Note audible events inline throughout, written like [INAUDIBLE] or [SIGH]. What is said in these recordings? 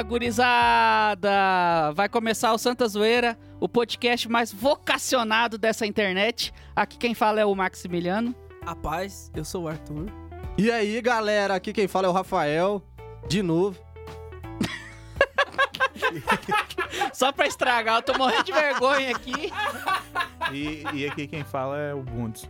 Fala, gurizada! Vai começar o Santa Zoeira, o podcast mais vocacionado dessa internet. Aqui quem fala é o Maximiliano. A paz, eu sou o Arthur. E aí, galera, aqui quem fala é o Rafael, de novo. [LAUGHS] Só pra estragar, eu tô morrendo de vergonha aqui. E, e aqui quem fala é o Bundes.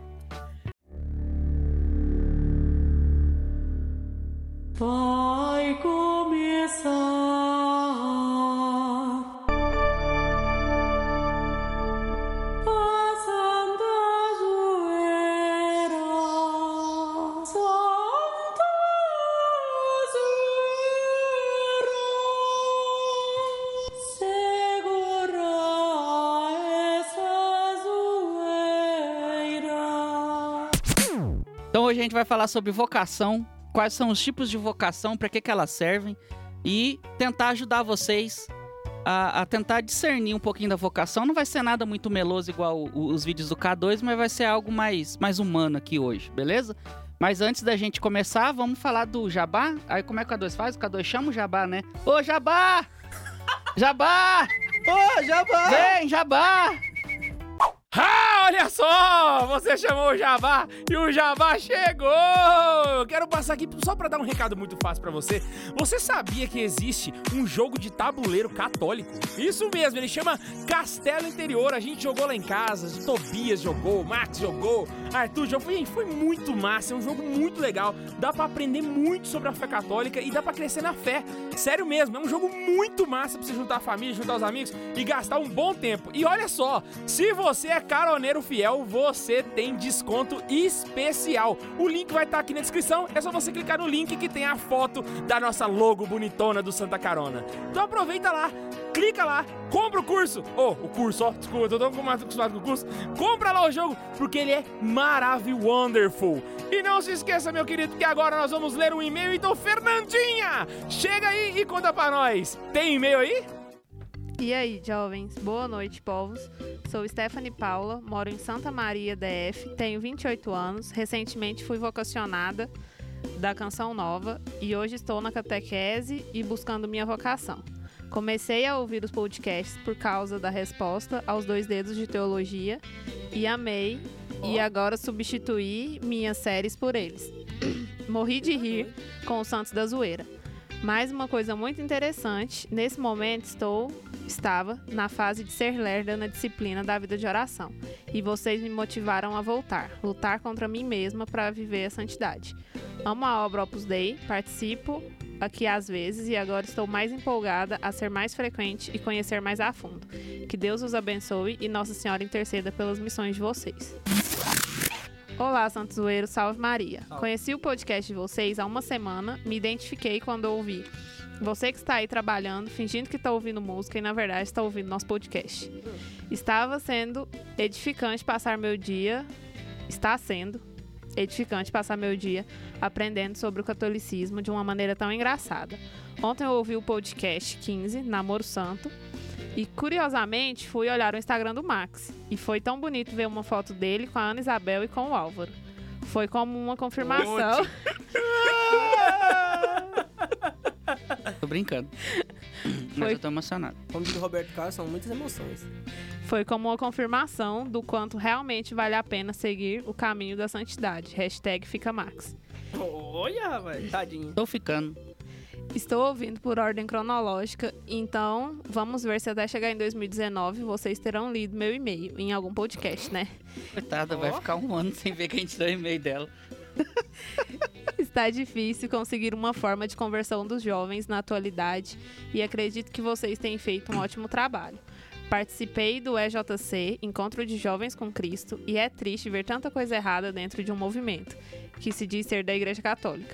Essa zoeira. Então hoje a gente vai falar sobre vocação, quais são os tipos de vocação, pra que, que elas servem e tentar ajudar vocês a, a tentar discernir um pouquinho da vocação. Não vai ser nada muito meloso igual o- os vídeos do K2, mas vai ser algo mais, mais humano aqui hoje, beleza? Mas antes da gente começar, vamos falar do Jabá. Aí como é que o K2 faz? O K2 chama o Jabá, né? Ô, Jabá! Jabá! Ô, Jabá! Vem, Jabá! Ah, olha só! Você chamou o Jabá e o Jabá chegou! Quero passar aqui só pra dar um recado muito fácil pra você. Você sabia que existe um jogo de tabuleiro católico? Isso mesmo, ele chama Castelo Interior. A gente jogou lá em casa, o Tobias jogou, o Max jogou, Arthur jogou. Foi, foi muito massa, é um jogo muito legal. Dá pra aprender muito sobre a fé católica e dá pra crescer na fé. Sério mesmo, é um jogo muito massa pra você juntar a família, juntar os amigos e gastar um bom tempo. E olha só, se você é caroneiro fiel, você tem desconto especial. O link vai estar aqui na descrição, é só você clicar no link que tem a foto da nossa logo bonitona do Santa Carona. Então aproveita lá, clica lá, compra o curso. Oh, o curso, ó, desculpa, eu tô tão acostumado com o curso. Compra lá o jogo, porque ele é maravilhoso. E não se esqueça, meu querido, que agora nós vamos ler um e-mail. Então, Fernandinha, chega aí e conta pra nós. Tem e-mail aí? E aí, jovens? Boa noite, povos. Sou Stephanie Paula, moro em Santa Maria, DF, tenho 28 anos, recentemente fui vocacionada da Canção Nova e hoje estou na catequese e buscando minha vocação. Comecei a ouvir os podcasts por causa da resposta aos dois dedos de teologia e amei e agora substituí minhas séries por eles. [COUGHS] Morri de rir com os Santos da Zoeira. Mais uma coisa muito interessante, nesse momento estou estava na fase de ser lerda na disciplina da vida de oração. E vocês me motivaram a voltar, lutar contra mim mesma para viver a santidade. Amo a obra Opus Dei, participo aqui às vezes e agora estou mais empolgada a ser mais frequente e conhecer mais a fundo. Que Deus os abençoe e Nossa Senhora interceda pelas missões de vocês. Olá, Santos Zoeiro, salve Maria. Conheci o podcast de vocês há uma semana, me identifiquei quando ouvi. Você que está aí trabalhando, fingindo que está ouvindo música e na verdade está ouvindo nosso podcast. Estava sendo edificante passar meu dia, está sendo edificante passar meu dia aprendendo sobre o catolicismo de uma maneira tão engraçada. Ontem eu ouvi o podcast 15, Namoro Santo, e curiosamente fui olhar o Instagram do Max. E foi tão bonito ver uma foto dele com a Ana Isabel e com o Álvaro. Foi como uma confirmação. [LAUGHS] Tô brincando. Mas Foi. eu tô emocionado. Como diz o Roberto Carlos, são muitas emoções. Foi como uma confirmação do quanto realmente vale a pena seguir o caminho da santidade. Hashtag fica Max. Olha, velho, tadinho. Tô ficando. Estou ouvindo por ordem cronológica, então vamos ver se até chegar em 2019 vocês terão lido meu e-mail em algum podcast, né? Coitada, vai ficar um ano sem ver que a gente deu e-mail dela. [LAUGHS] Está difícil conseguir uma forma de conversão dos jovens na atualidade e acredito que vocês têm feito um ótimo trabalho. Participei do EJC, Encontro de Jovens com Cristo, e é triste ver tanta coisa errada dentro de um movimento, que se diz ser da Igreja Católica.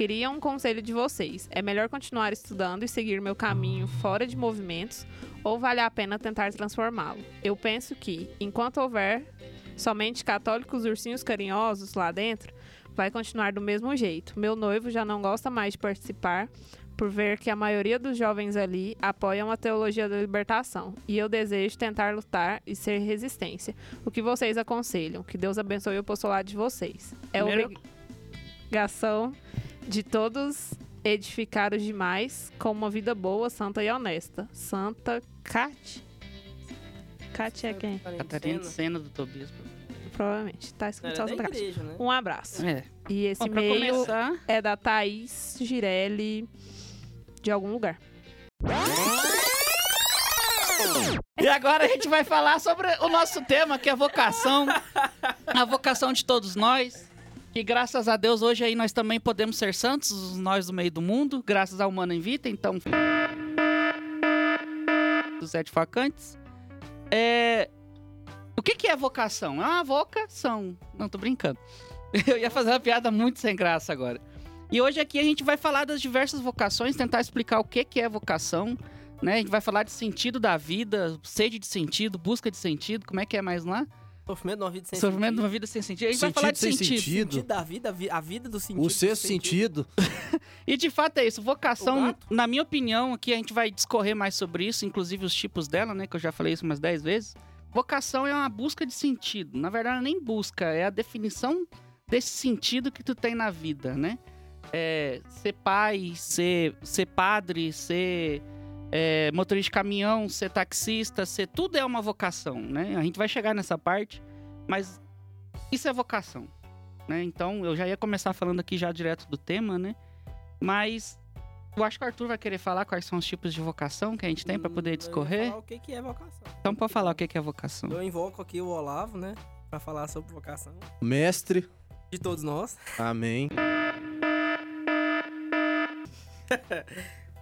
Queria um conselho de vocês. É melhor continuar estudando e seguir meu caminho fora de movimentos ou vale a pena tentar transformá-lo? Eu penso que, enquanto houver somente católicos ursinhos carinhosos lá dentro, vai continuar do mesmo jeito. Meu noivo já não gosta mais de participar por ver que a maioria dos jovens ali apoiam a teologia da libertação. E eu desejo tentar lutar e ser resistência. O que vocês aconselham? Que Deus abençoe o apostolado de vocês. É Primeiro- obrigação de todos edificar os demais com uma vida boa, santa e honesta. Santa Cat. Cat é quem? Catarina de Sena do Tobias. Provavelmente. Tá escrito só Santa igreja, né? Um abraço. É. E esse Bom, pra e-mail começar, é da Thaís Girelli de algum lugar. E agora a gente vai falar sobre o nosso tema, que é a vocação. A vocação de todos nós. E graças a Deus hoje aí nós também podemos ser santos, nós do meio do mundo, graças ao Humano em Vita, então. Dos sete facantes. É... O que, que é vocação? É uma vocação. Não, tô brincando. [LAUGHS] Eu ia fazer uma piada muito sem graça agora. E hoje aqui a gente vai falar das diversas vocações, tentar explicar o que, que é vocação, né? A gente vai falar de sentido da vida, sede de sentido, busca de sentido, como é que é mais lá? Sofrimento de uma vida sem Sofrimento de sentido. uma vida sem sentido. A gente vai falar de sem sentido. sentido. Sentido da vida, a vi- a vida do sentido. O sexto sentido. [LAUGHS] E de fato é isso. Vocação, na minha opinião, aqui a gente vai discorrer mais sobre isso, inclusive os tipos dela, né? Que eu já falei isso umas 10 vezes. Vocação é uma busca de sentido. Na verdade, nem busca, é a definição desse sentido que tu tem na vida, né? É, ser pai, ser, ser padre, ser é, motorista de caminhão, ser taxista, ser tudo é uma vocação, né? A gente vai chegar nessa parte, mas isso é vocação, né? Então eu já ia começar falando aqui já direto do tema, né? Mas eu acho que o Arthur vai querer falar quais são os tipos de vocação que a gente tem para Hum, poder discorrer. falar o que que é vocação. Então pode falar o que que é vocação. Eu invoco aqui o Olavo, né? Pra falar sobre vocação Mestre. de todos nós. Amém. [LAUGHS]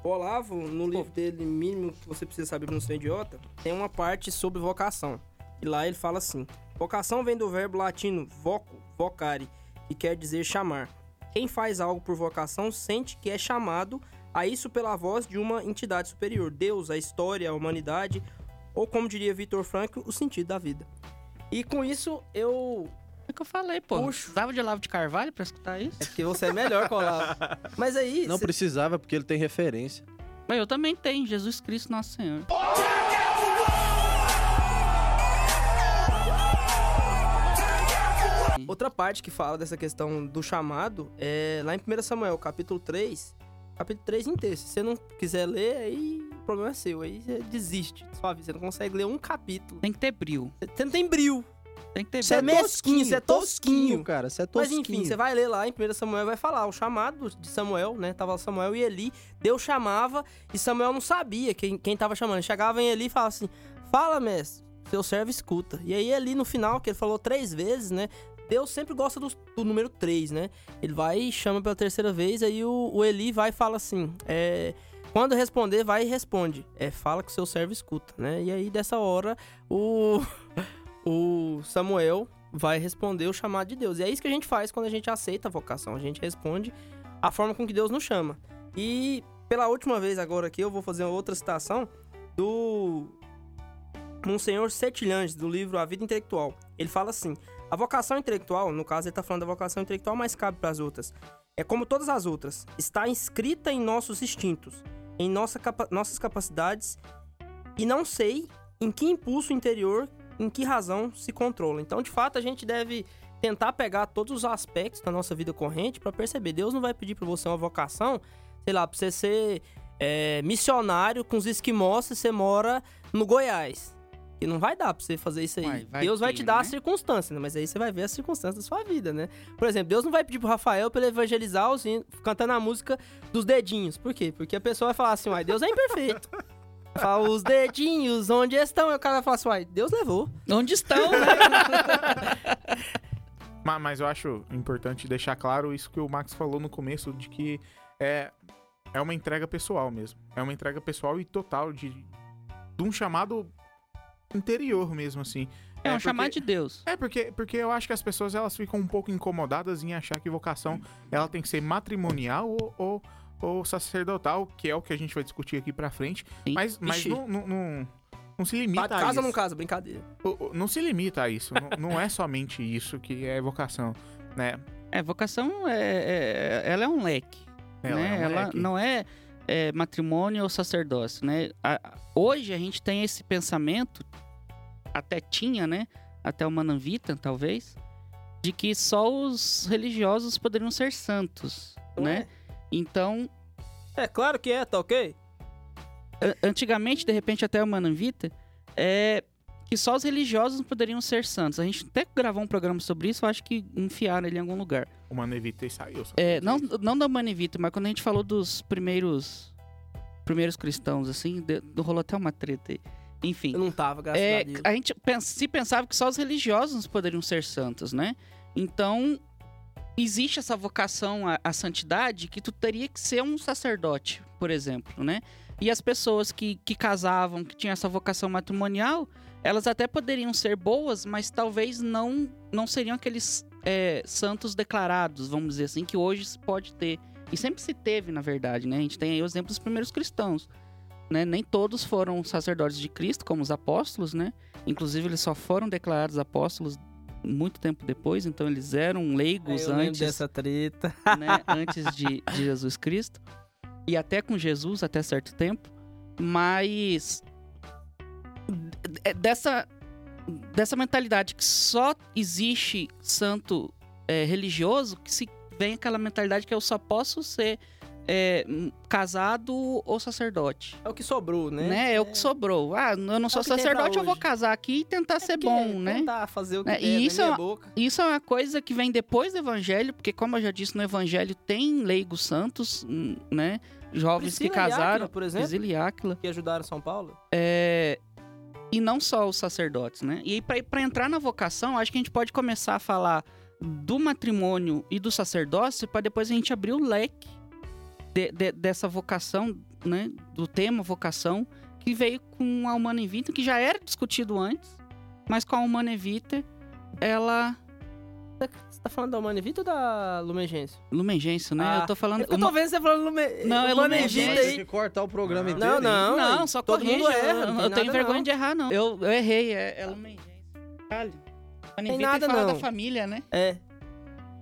O Olavo, no livro dele, Mínimo que você precisa saber pra não ser idiota, tem uma parte sobre vocação. E lá ele fala assim: Vocação vem do verbo latino voco, vocare, que quer dizer chamar. Quem faz algo por vocação sente que é chamado a isso pela voz de uma entidade superior, Deus, a história, a humanidade, ou como diria Vitor Frankl, o sentido da vida. E com isso eu É o que eu falei, pô. Puxo. Precisava de Olavo de Carvalho pra escutar isso? É porque você é melhor que o Olavo. [LAUGHS] Mas aí. Não cê- precisava, porque ele tem referência. Mas eu também tenho, Jesus Cristo Nosso Senhor. Outra parte que fala dessa questão do chamado é lá em 1 Samuel, capítulo 3. Capítulo 3 inteiro. Se você não quiser ler, aí o problema é seu. Aí você desiste. Sua vida. Você não consegue ler um capítulo. Tem que ter brilho. Você não tem bril. Tem que ter Você é mesquinho, você é tosquinho. cara. Você é Mas tosquinho. enfim, você vai ler lá em 1 Samuel vai falar o chamado de Samuel, né? Tava Samuel e Eli. Deus chamava e Samuel não sabia quem, quem tava chamando. Chegava em Eli e falava assim: Fala, mestre, seu servo escuta. E aí, Eli, no final, que ele falou três vezes, né? Deus sempre gosta do, do número 3, né? Ele vai e chama pela terceira vez, aí o, o Eli vai e fala assim: é, quando responder, vai e responde. É, fala que o seu servo escuta, né? E aí, dessa hora, o, [LAUGHS] o Samuel vai responder o chamado de Deus. E é isso que a gente faz quando a gente aceita a vocação. A gente responde a forma com que Deus nos chama. E pela última vez agora aqui, eu vou fazer outra citação do Monsenhor Setilhanges, do livro A Vida Intelectual. Ele fala assim: a vocação intelectual, no caso ele está falando da vocação intelectual, mas cabe para as outras. É como todas as outras, está inscrita em nossos instintos, em nossa capa- nossas capacidades, e não sei em que impulso interior, em que razão se controla. Então, de fato, a gente deve tentar pegar todos os aspectos da nossa vida corrente para perceber. Deus não vai pedir para você uma vocação, sei lá, para você ser é, missionário com os esquimós se você mora no Goiás. E não vai dar pra você fazer isso aí. Vai, vai Deus vai que, te dar né? as circunstâncias, né? Mas aí você vai ver as circunstâncias da sua vida, né? Por exemplo, Deus não vai pedir pro Rafael pra ele evangelizar os hin- cantando a música dos dedinhos. Por quê? Porque a pessoa vai falar assim, uai, Deus é imperfeito. [LAUGHS] Vai falar, os dedinhos, onde estão? E o cara vai falar assim, uai, Deus levou. Onde estão, né? [LAUGHS] Ma- Mas eu acho importante deixar claro isso que o Max falou no começo, de que é, é uma entrega pessoal mesmo. É uma entrega pessoal e total de, de um chamado interior mesmo, assim. É um porque- chamado de Deus. É, porque, porque eu acho que as pessoas elas ficam um pouco incomodadas em achar que vocação ela tem que ser matrimonial ou, ou, ou sacerdotal, que é o que a gente vai discutir aqui pra frente. Sim. Mas, mas Ixi. não, não, não, não se limita a casa isso. ou não casa? Brincadeira. O- o- Não se limita a isso. não, não é somente isso que é vocação, né? É, vocação é, é- ela é um leque. Ela né? é um ela leque. não é, é, matrimônio ou sacerdócio, né? A- a- hoje a gente tem esse pensamento, até tinha, né? Até o Mananvita, talvez, de que só os religiosos poderiam ser santos, Não né? Então, É claro que é, tá ok? antigamente, de repente, até o Manavita, é que só os religiosos poderiam ser santos. A gente até gravou um programa sobre isso, eu acho que enfiaram ele em algum lugar. O Manevita e saiu. É, não, não da Manevita, mas quando a gente falou dos primeiros primeiros cristãos, assim, de- rolou até uma treta aí. Enfim. Eu não tava, graças É, a Deus. a gente pens- se pensava que só os religiosos poderiam ser santos, né? Então, existe essa vocação à, à santidade que tu teria que ser um sacerdote, por exemplo, né? E as pessoas que, que casavam, que tinham essa vocação matrimonial, elas até poderiam ser boas, mas talvez não, não seriam aqueles é, santos declarados, vamos dizer assim, que hoje se pode ter. E sempre se teve, na verdade, né? A gente tem aí o exemplo dos primeiros cristãos né? Nem todos foram sacerdotes de Cristo, como os apóstolos, né? Inclusive, eles só foram declarados apóstolos muito tempo depois, então eles eram leigos eu lembro antes, dessa treta. né? antes de, de Jesus Cristo. E até com Jesus, até certo tempo. Mas d- dessa, dessa mentalidade que só existe santo é, religioso, que se vem aquela mentalidade que eu só posso ser é, casado ou sacerdote. É o que sobrou, né? Né? É o que sobrou. Ah, eu não sou que tem pra sacerdote, eu vou casar aqui e tentar É ser bom, né? Tentar fazer o que É, e na isso é uma- boca. Isso é uma coisa que vem depois do evangelho, porque como eu já disse, no evangelho tem leigos santos, né? Jovens que Priscila e casaram, Áquila, por exemplo, Priscila e Áquila. que ajudaram São Paulo. É, E não só os sacerdotes, né? E aí, pra, pra entrar na vocação, acho que a gente pode começar a falar do matrimônio e do sacerdócio, para depois a gente abrir o leque de- de- dessa vocação, né? Do tema vocação, que veio com a Humana Vita, que já era discutido antes, mas com a Humana Vita, ela. Você tá falando da Humana Vita ou da Lumengência? Lumengêncio, né? Ah, eu tô falando. É eu uma- tô vendo você falando Lume... Não, é. Vita Tem aí. que cortar o programa inteiro. Não, não. Não, só Todo corrige. mundo erra, eu eu tenho nada, vergonha não. de errar, não. Eu, eu errei, é, é Lumengência. Caralho. Tem nada, fala não. da família, né? É.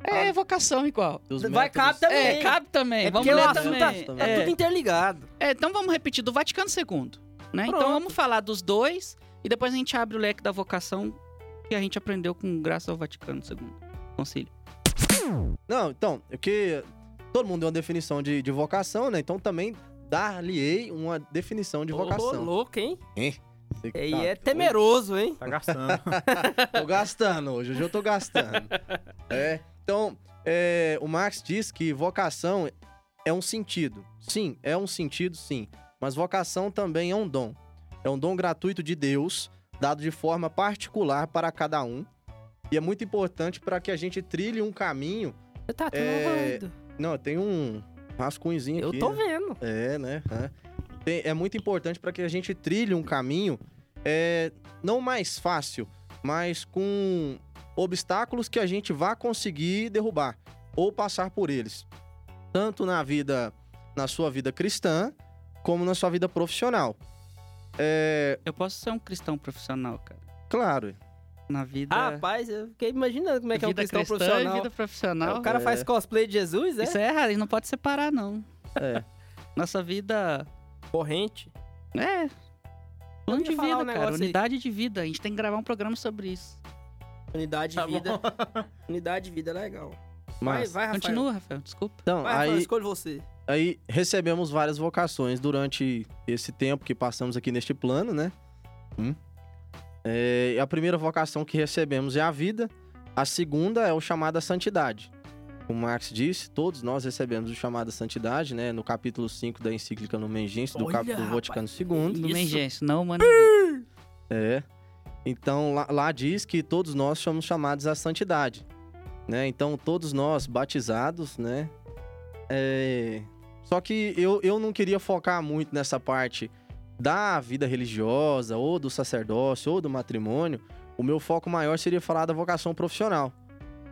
É vocação igual. Dos Vai, cabe também. É, cabe também. É vamos porque o ler assunto também. tá, tá É. tudo interligado. É, então vamos repetir do Vaticano II, né? Então Pronto. vamos falar dos dois e depois a gente abre o leque da vocação que a gente aprendeu com graças ao Vaticano II. Concílio. Não, então, é que todo mundo deu uma definição de, de vocação, né? Então também dar-lhe-ei uma definição de Ô, vocação. louco, hein? Que E tá- é temeroso, hein? Tá gastando. [LAUGHS] Tô gastando hoje, hoje eu tô gastando. [LAUGHS] É. Então, é, o Marx diz que vocação é um sentido. Sim, é um sentido, sim. Mas vocação também é um dom. É um dom gratuito de Deus, dado de forma particular para cada um. E é muito importante para que a gente trilhe um caminho. Você tá É. Não, tem um rascunhozinho Eu aqui. tô né? vendo. É, né? É, é muito importante para que a gente trilhe um caminho é, não mais fácil, mas com obstáculos que a gente vá conseguir derrubar ou passar por eles, tanto na vida, na sua vida cristã, como na sua vida profissional. É, Eu posso ser um cristão profissional, cara. claro, Na vida. Rapaz, eu fiquei imaginando como é que é um vida cristão cristã profissional. e vida profissional. O cara É. faz cosplay de Jesus, é? Isso é errado, e não pode separar, não. é. [LAUGHS] Nossa vida Corrente. é. Plano de vida, um cara. aí. Unidade de vida. A gente tem que gravar um programa sobre isso. Unidade de Tá vida. [LAUGHS] Unidade de vida é legal. Mas, vai, vai, Rafael. Continua, Rafael, desculpa. então, Vai, Rafael, aí, escolhe você. aí recebemos várias vocações durante esse tempo que passamos aqui neste plano, né? Hum. É, a primeira vocação que recebemos é a vida, a segunda é o chamado à santidade. Como Marx disse, todos nós recebemos o chamado à santidade, né? No capítulo 5 da encíclica Lumen Gentium, do, Olha, cap... do rapaz. Vaticano II. No Mengêncio, não, mano. É. Então, lá, lá diz que todos nós somos chamados à santidade, né? Então, todos nós batizados, né? É... Só que eu, eu não queria focar muito nessa parte da vida religiosa, ou do sacerdócio, ou do matrimônio. O meu foco maior seria falar da vocação profissional,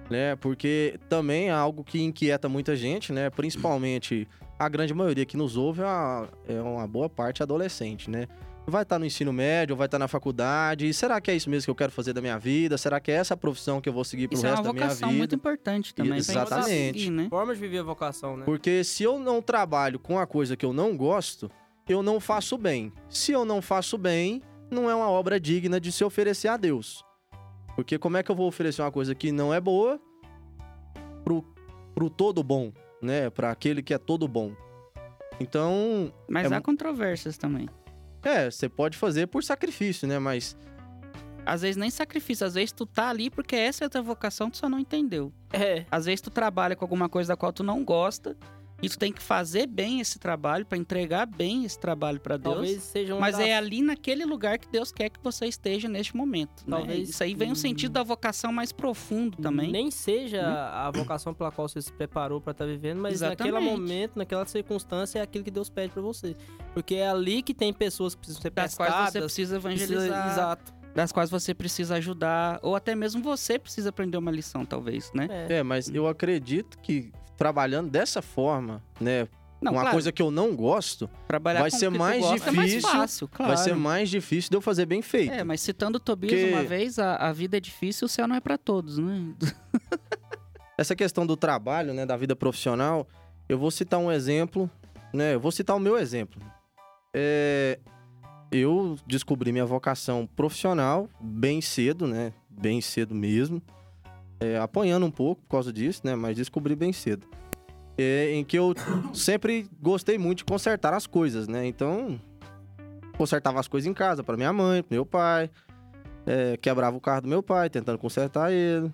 né? Porque também é algo que inquieta muita gente, né? Principalmente a grande maioria que nos ouve é uma, é uma boa parte adolescente, né? Vai estar no ensino médio, vai estar na faculdade. E será que é isso mesmo que eu quero fazer da minha vida? Será que é essa a profissão que eu vou seguir pro Isso é resto uma da minha vocação vida? muito importante também. Exatamente. seguir, né? Forma de viver a vocação, né? Porque se eu não trabalho com a coisa que eu não gosto, eu não faço bem. Se eu não faço bem, não é uma obra digna de se oferecer a Deus. Porque como é que eu vou oferecer uma coisa que não é boa pro, pro todo bom, né? Para aquele que é todo bom. Então, Mas É há controvérsias também. É, você pode fazer por sacrifício, né? Mas Às vezes nem sacrifício, às vezes tu tá ali porque essa é a tua vocação, tu só não entendeu. É. Às vezes tu trabalha com alguma coisa da qual tu não gosta e tu tem que fazer bem esse trabalho pra entregar bem esse trabalho pra Deus. Talvez seja um Mas das- é ali naquele lugar que Deus quer que você esteja neste momento. né? Talvez- Isso aí vem um sentido da vocação mais profundo também. Nem seja a vocação pela qual você se preparou pra estar vivendo, mas naquele Exatamente. momento, naquela circunstância, é aquilo que Deus pede pra você. Porque é ali que tem pessoas que precisam ser das pescadas. quais você precisa precisa- evangelizar, Exato. das quais você precisa ajudar, ou até mesmo você precisa aprender uma lição, talvez, né? É. é, mas eu acredito que trabalhando dessa forma, né, Não, uma claro, coisa que eu não gosto, trabalhar vai o ser que mais gosta é mais difícil, fácil, claro. vai ser mais difícil de eu fazer bem feito. É, mas citando Tobias Porque- uma vez, a, a vida é difícil, o céu não é pra todos, né? [LAUGHS] Essa questão do trabalho, né, da vida profissional, eu vou citar um exemplo, né? Eu vou citar o meu exemplo. É, eu descobri minha vocação profissional bem cedo, né? Bem cedo mesmo. É, apanhando um pouco por causa disso, né? Mas descobri bem cedo. É, em que eu sempre gostei muito de consertar as coisas, né? Então, consertava as coisas em casa para minha mãe, pro meu pai. É, quebrava o carro do meu pai, tentando consertar ele.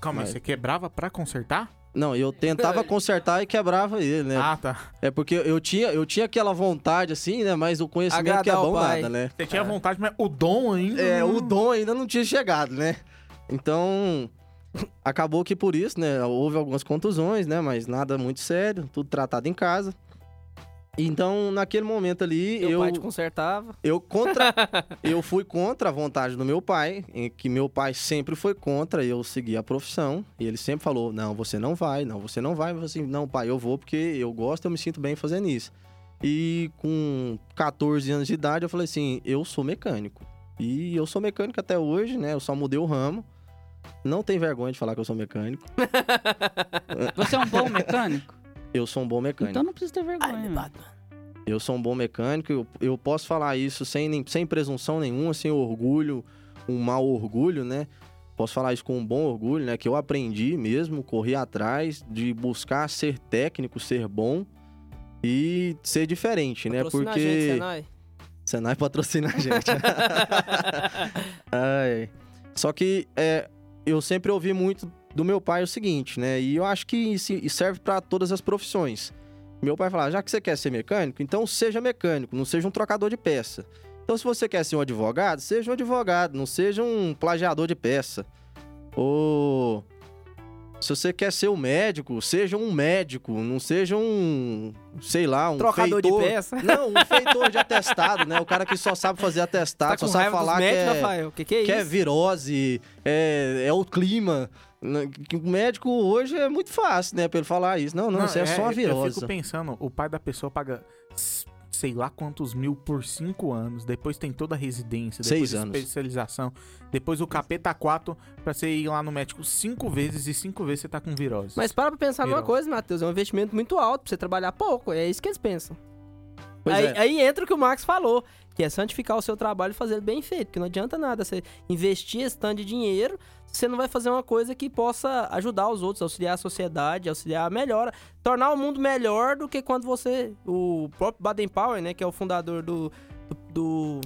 Calma aí, Mas- você quebrava pra consertar? Não, eu tentava [LAUGHS] consertar e quebrava ele, né? Ah, tá. É porque eu tinha, eu tinha aquela vontade, assim, né? Mas o conhecimento que é Agradar bom nada, né? Você tinha vontade, mas o dom ainda. É, não- o dom ainda não tinha chegado, né? Então, acabou que por isso, né? Houve algumas contusões, né? Mas nada muito sério, tudo tratado em casa. Então, naquele momento ali, Meu eu, pai te consertava. eu contra, [LAUGHS] eu fui contra a vontade do meu pai, em que meu pai sempre foi contra eu seguir a profissão, e ele sempre falou: "Não, você não vai, não, você não vai". Eu assim: "Não, pai, eu vou porque eu gosto, eu me sinto bem fazendo isso". E com 14 anos de idade, eu falei assim: "Eu sou mecânico". E eu sou mecânico até hoje, né? Eu só mudei o ramo. Não tem vergonha de falar que eu sou mecânico. [LAUGHS] Você é um bom mecânico? Eu sou um bom mecânico. Então não precisa ter vergonha. Ai. Eu sou um bom mecânico, eu, eu posso falar isso sem, nem- sem presunção nenhuma, sem orgulho, um mau orgulho, né? Posso falar isso com um bom orgulho, né? Que eu aprendi mesmo, corri atrás de buscar ser técnico, ser bom e ser diferente, né? Patrocina a Porque gente, Senai. Senai patrocina a gente. [LAUGHS] Ai. Só que é, eu sempre ouvi muito do meu pai o seguinte, né? E eu acho que isso serve para todas as profissões. Meu pai falava, já que você quer ser mecânico, então seja mecânico, não seja um trocador de peça. Então se você quer ser um advogado, seja um advogado, não seja um plagiador de peça. Ou se você quer ser um médico, seja um médico, não seja um, sei lá, um Trocador de feitor. peça. [LAUGHS] Não, um feitor de atestado, né? O cara que só sabe fazer atestado, Tá só sabe falar que médicos, é, Rafael? Que que é que é virose, é, é o clima. Né? Que O médico hoje é muito fácil, né? Pra ele falar isso. Não, não, isso é, só uma Eu virose. fico pensando, o pai da pessoa paga sei lá quantos mil por cinco anos, depois tem toda a residência, depois Seis a anos. especialização, depois o capeta 4 pra você ir lá no médico cinco vezes e cinco vezes você tá com virose. Mas para pra pensar numa Virose. coisa, Matheus. É um investimento muito alto pra você trabalhar pouco. É isso que eles pensam. Aí, é. aí entra o que o Max falou, que é santificar o seu trabalho e fazer bem feito. Porque não adianta nada você investir esse tanto de dinheiro você não vai fazer uma coisa que possa ajudar os outros, auxiliar a sociedade, auxiliar a melhora, tornar o mundo melhor do que quando você. O próprio Baden Powell, né, que é o fundador do, do, do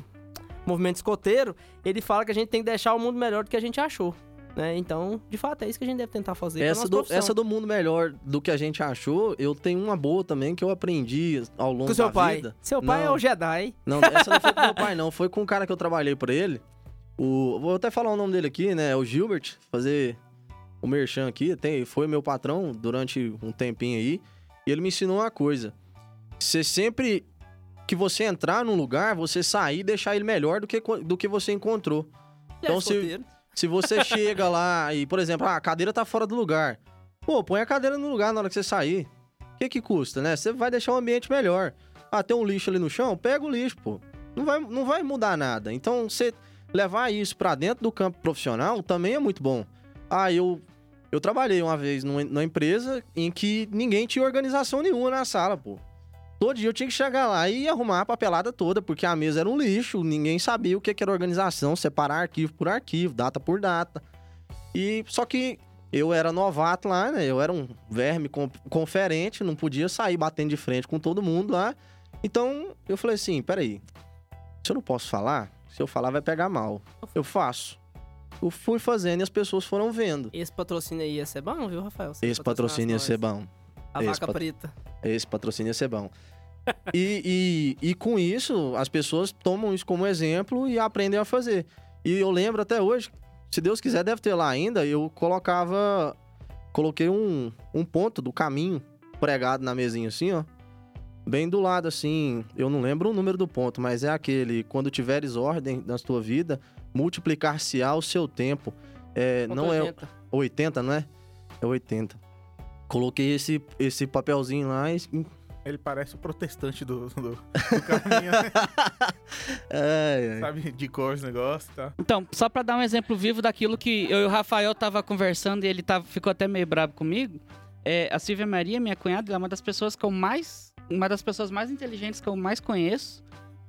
movimento escoteiro, ele fala que a gente tem que deixar o mundo melhor do que a gente achou. Né? Então, de fato, é isso que a gente deve tentar fazer. Essa do, profissão. essa do mundo melhor do que a gente achou, eu tenho uma boa também que eu aprendi ao longo Com seu da pai. vida. Seu pai é Não. o Jedi. Não, essa não foi com meu pai, não. Foi com um cara que eu trabalhei pra ele. O, vou até falar o nome dele aqui, né? É o Gilbert, fazer o merchan aqui. Tem, foi meu patrão durante um tempinho aí. E ele me ensinou uma coisa. Você sempre que você entrar num lugar, você sair e deixar ele melhor do que, do que você encontrou. Então, Ele é se-. Se você [LAUGHS] chega lá e, por exemplo, ah, a cadeira tá fora do lugar. Pô, põe a cadeira no lugar na hora que você sair. O que que custa, né? Você vai deixar o ambiente melhor. Ah, tem um lixo ali no chão? Pega o lixo, pô. Não vai, não vai mudar nada. Então, você levar isso pra dentro do campo profissional também é muito bom. Ah, eu eu trabalhei uma vez numa, numa empresa em que ninguém tinha organização nenhuma na sala, pô. Todo dia eu tinha que chegar lá e arrumar a papelada toda, porque a mesa era um lixo, ninguém sabia o que era organização, separar arquivo por arquivo, data por data. E só que eu era novato lá, né? Eu era um verme conferente, não podia sair batendo de frente com todo mundo lá. Então, eu falei assim, peraí, se eu não posso falar, se eu falar vai pegar mal. Eu faço. Eu fui fazendo e as pessoas foram vendo. Esse patrocínio aí ia ser bom, viu, Rafael? Você Esse patrocínio ia ser bom. A esse vaca pat- preta. Esse patrocínio ia ser bom. E, e, e com isso, as pessoas tomam isso como exemplo e aprendem a fazer. E eu lembro até hoje, se Deus quiser, deve ter lá ainda, eu colocava. Coloquei um, um ponto do caminho pregado na mesinha assim, ó. Bem do lado, assim. Eu não lembro o número do ponto, mas é aquele: quando tiveres ordem na tua vida, multiplicar-se-á o seu tempo. É, Ponto não é 80. 80, não é? É 80. Coloquei esse, esse papelzinho lá e. Ele parece o protestante do, do, do caminho, né? [LAUGHS] Ai, ai. Sabe, de cor os negócios, tá? Então, só pra dar um exemplo vivo daquilo que eu e o Rafael tava conversando e ele tava, ficou até meio bravo comigo, é, a Silvia Maria, minha cunhada, ela é uma das pessoas que eu mais. Uma das pessoas mais inteligentes que eu mais conheço.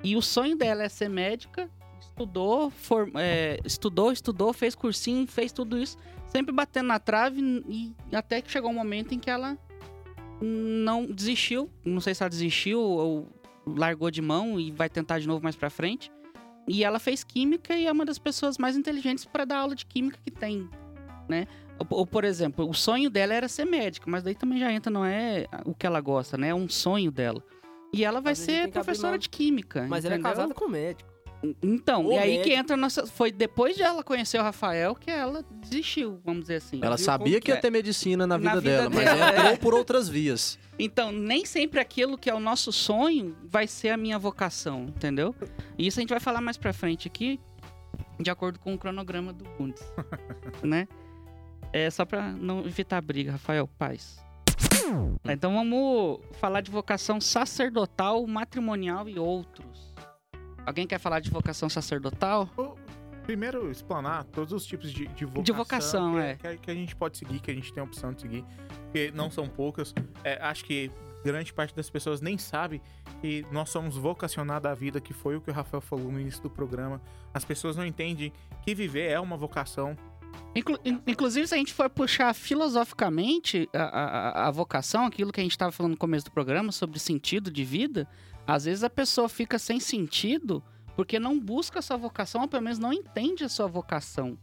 E o sonho dela é ser médica. Estudou, for- é, estudou, estudou, fez cursinho, fez tudo isso. Sempre batendo na trave e até que chegou um momento em que ela não desistiu. Não sei se ela desistiu ou largou de mão e vai tentar de novo mais pra frente. E ela fez química e é uma das pessoas mais inteligentes para dar aula de química que tem, né? Ou, por exemplo, o sonho dela era ser médica, mas daí também já entra, não é o que ela gosta, né? É um sonho dela. E ela vai Mas ser professora de química. Mas ele é entendeu? casado com médico. Então, O e aí que entra a nossa. Foi depois de ela conhecer o Rafael que ela desistiu, vamos dizer assim. Ela sabia que ia que é? ter medicina na vida, Na vida dela, mas dela, ela entrou é. por outras vias. Então, nem sempre aquilo que é o nosso sonho vai ser a minha vocação, entendeu? E isso a gente vai falar mais pra frente aqui, de acordo com o cronograma do Bundes, [LAUGHS] né? É só pra não evitar briga, Rafael, paz. Então vamos falar de vocação sacerdotal, matrimonial e outros. Alguém quer falar de vocação sacerdotal? Primeiro, explanar todos os tipos de, de vocação, De vocação, que, é. que, a- que a gente pode seguir, que a gente tem a opção de seguir, porque não são poucas. É, acho que grande parte das pessoas nem sabe que nós somos vocacionados à vida, que foi o que o Rafael falou no início do programa. As pessoas não entendem que viver é uma vocação. Inclu- in- inclusive, se a gente for puxar filosoficamente a, a- a vocação, aquilo que a gente estava falando no começo do programa sobre sentido de vida, às vezes a pessoa fica sem sentido porque não busca a sua vocação, ou pelo menos não entende a sua vocação,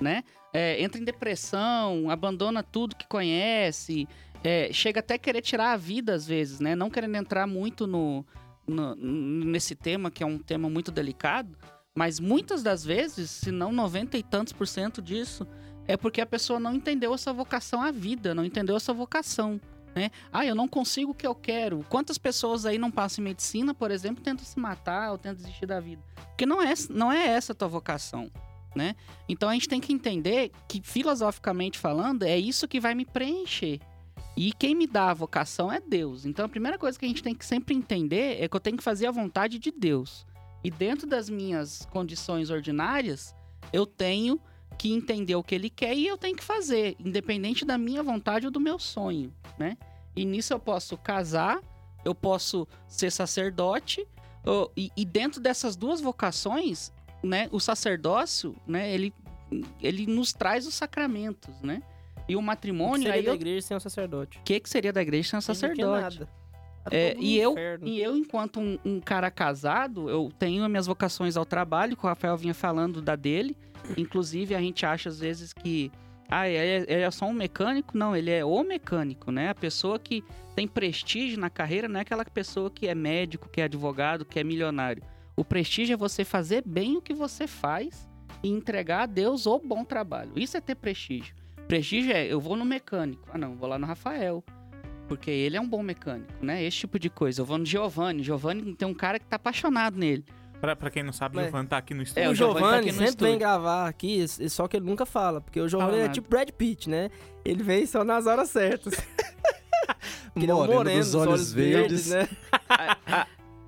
né? É, entra em depressão, abandona tudo que conhece, é, chega até querer tirar a vida às vezes, né? Não querendo entrar muito no, no- nesse tema, que é um tema muito delicado, mas muitas das vezes, se não 90 e tantos por cento disso, é porque a pessoa não entendeu a sua vocação à vida, não entendeu a sua vocação. Né? Ah, eu não consigo o que eu quero. Quantas pessoas aí não passam em medicina, por exemplo, tentam se matar ou tentam desistir da vida? Porque não é, não é essa a tua vocação. Né? Então a gente tem que entender que, filosoficamente falando, é isso que vai me preencher. E quem me dá a vocação é Deus. Então a primeira coisa que a gente tem que sempre entender é que eu tenho que fazer a vontade de Deus. E dentro das minhas condições ordinárias, eu tenho que entender o que ele quer e eu tenho que fazer, independente da minha vontade ou do meu sonho, né? E nisso eu posso casar, eu posso ser sacerdote, e, e dentro dessas duas vocações, né, o sacerdócio, né, ele, ele nos traz os sacramentos, né? E o O que matrimônio, seria aí da eu- igreja sem um sacerdote? o que, que seria da igreja sem quer sacerdote? nada. É, e, eu, inferno. e eu, enquanto um, um cara casado, eu tenho as minhas vocações ao trabalho, que o Rafael vinha falando da dele. Inclusive, a gente acha às vezes que. Ah, ele é, ele é só um mecânico? Não, ele é o mecânico, né? A pessoa que tem prestígio na carreira não é aquela pessoa que é médico, que é advogado, que é milionário. O prestígio é você fazer bem o que você faz e entregar a Deus o bom trabalho. Isso é ter prestígio. Prestígio é, eu vou no mecânico. Ah, não, vou lá no Rafael. Porque ele é um bom mecânico, né? Esse tipo de coisa. Eu vou no Giovanni. Giovanni tem um cara que tá apaixonado nele. Pra, pra quem não sabe, o Mas- Giovanni tá aqui no É, estúdio. o o Giovanni tá sempre estúdio. vem gravar aqui, só que ele nunca fala, porque o Giovanni é nada. tipo Brad Pitt, né? Ele vem só nas horas certas. [LAUGHS] Ele é um Moreno moreno, dos olhos verdes. né? a,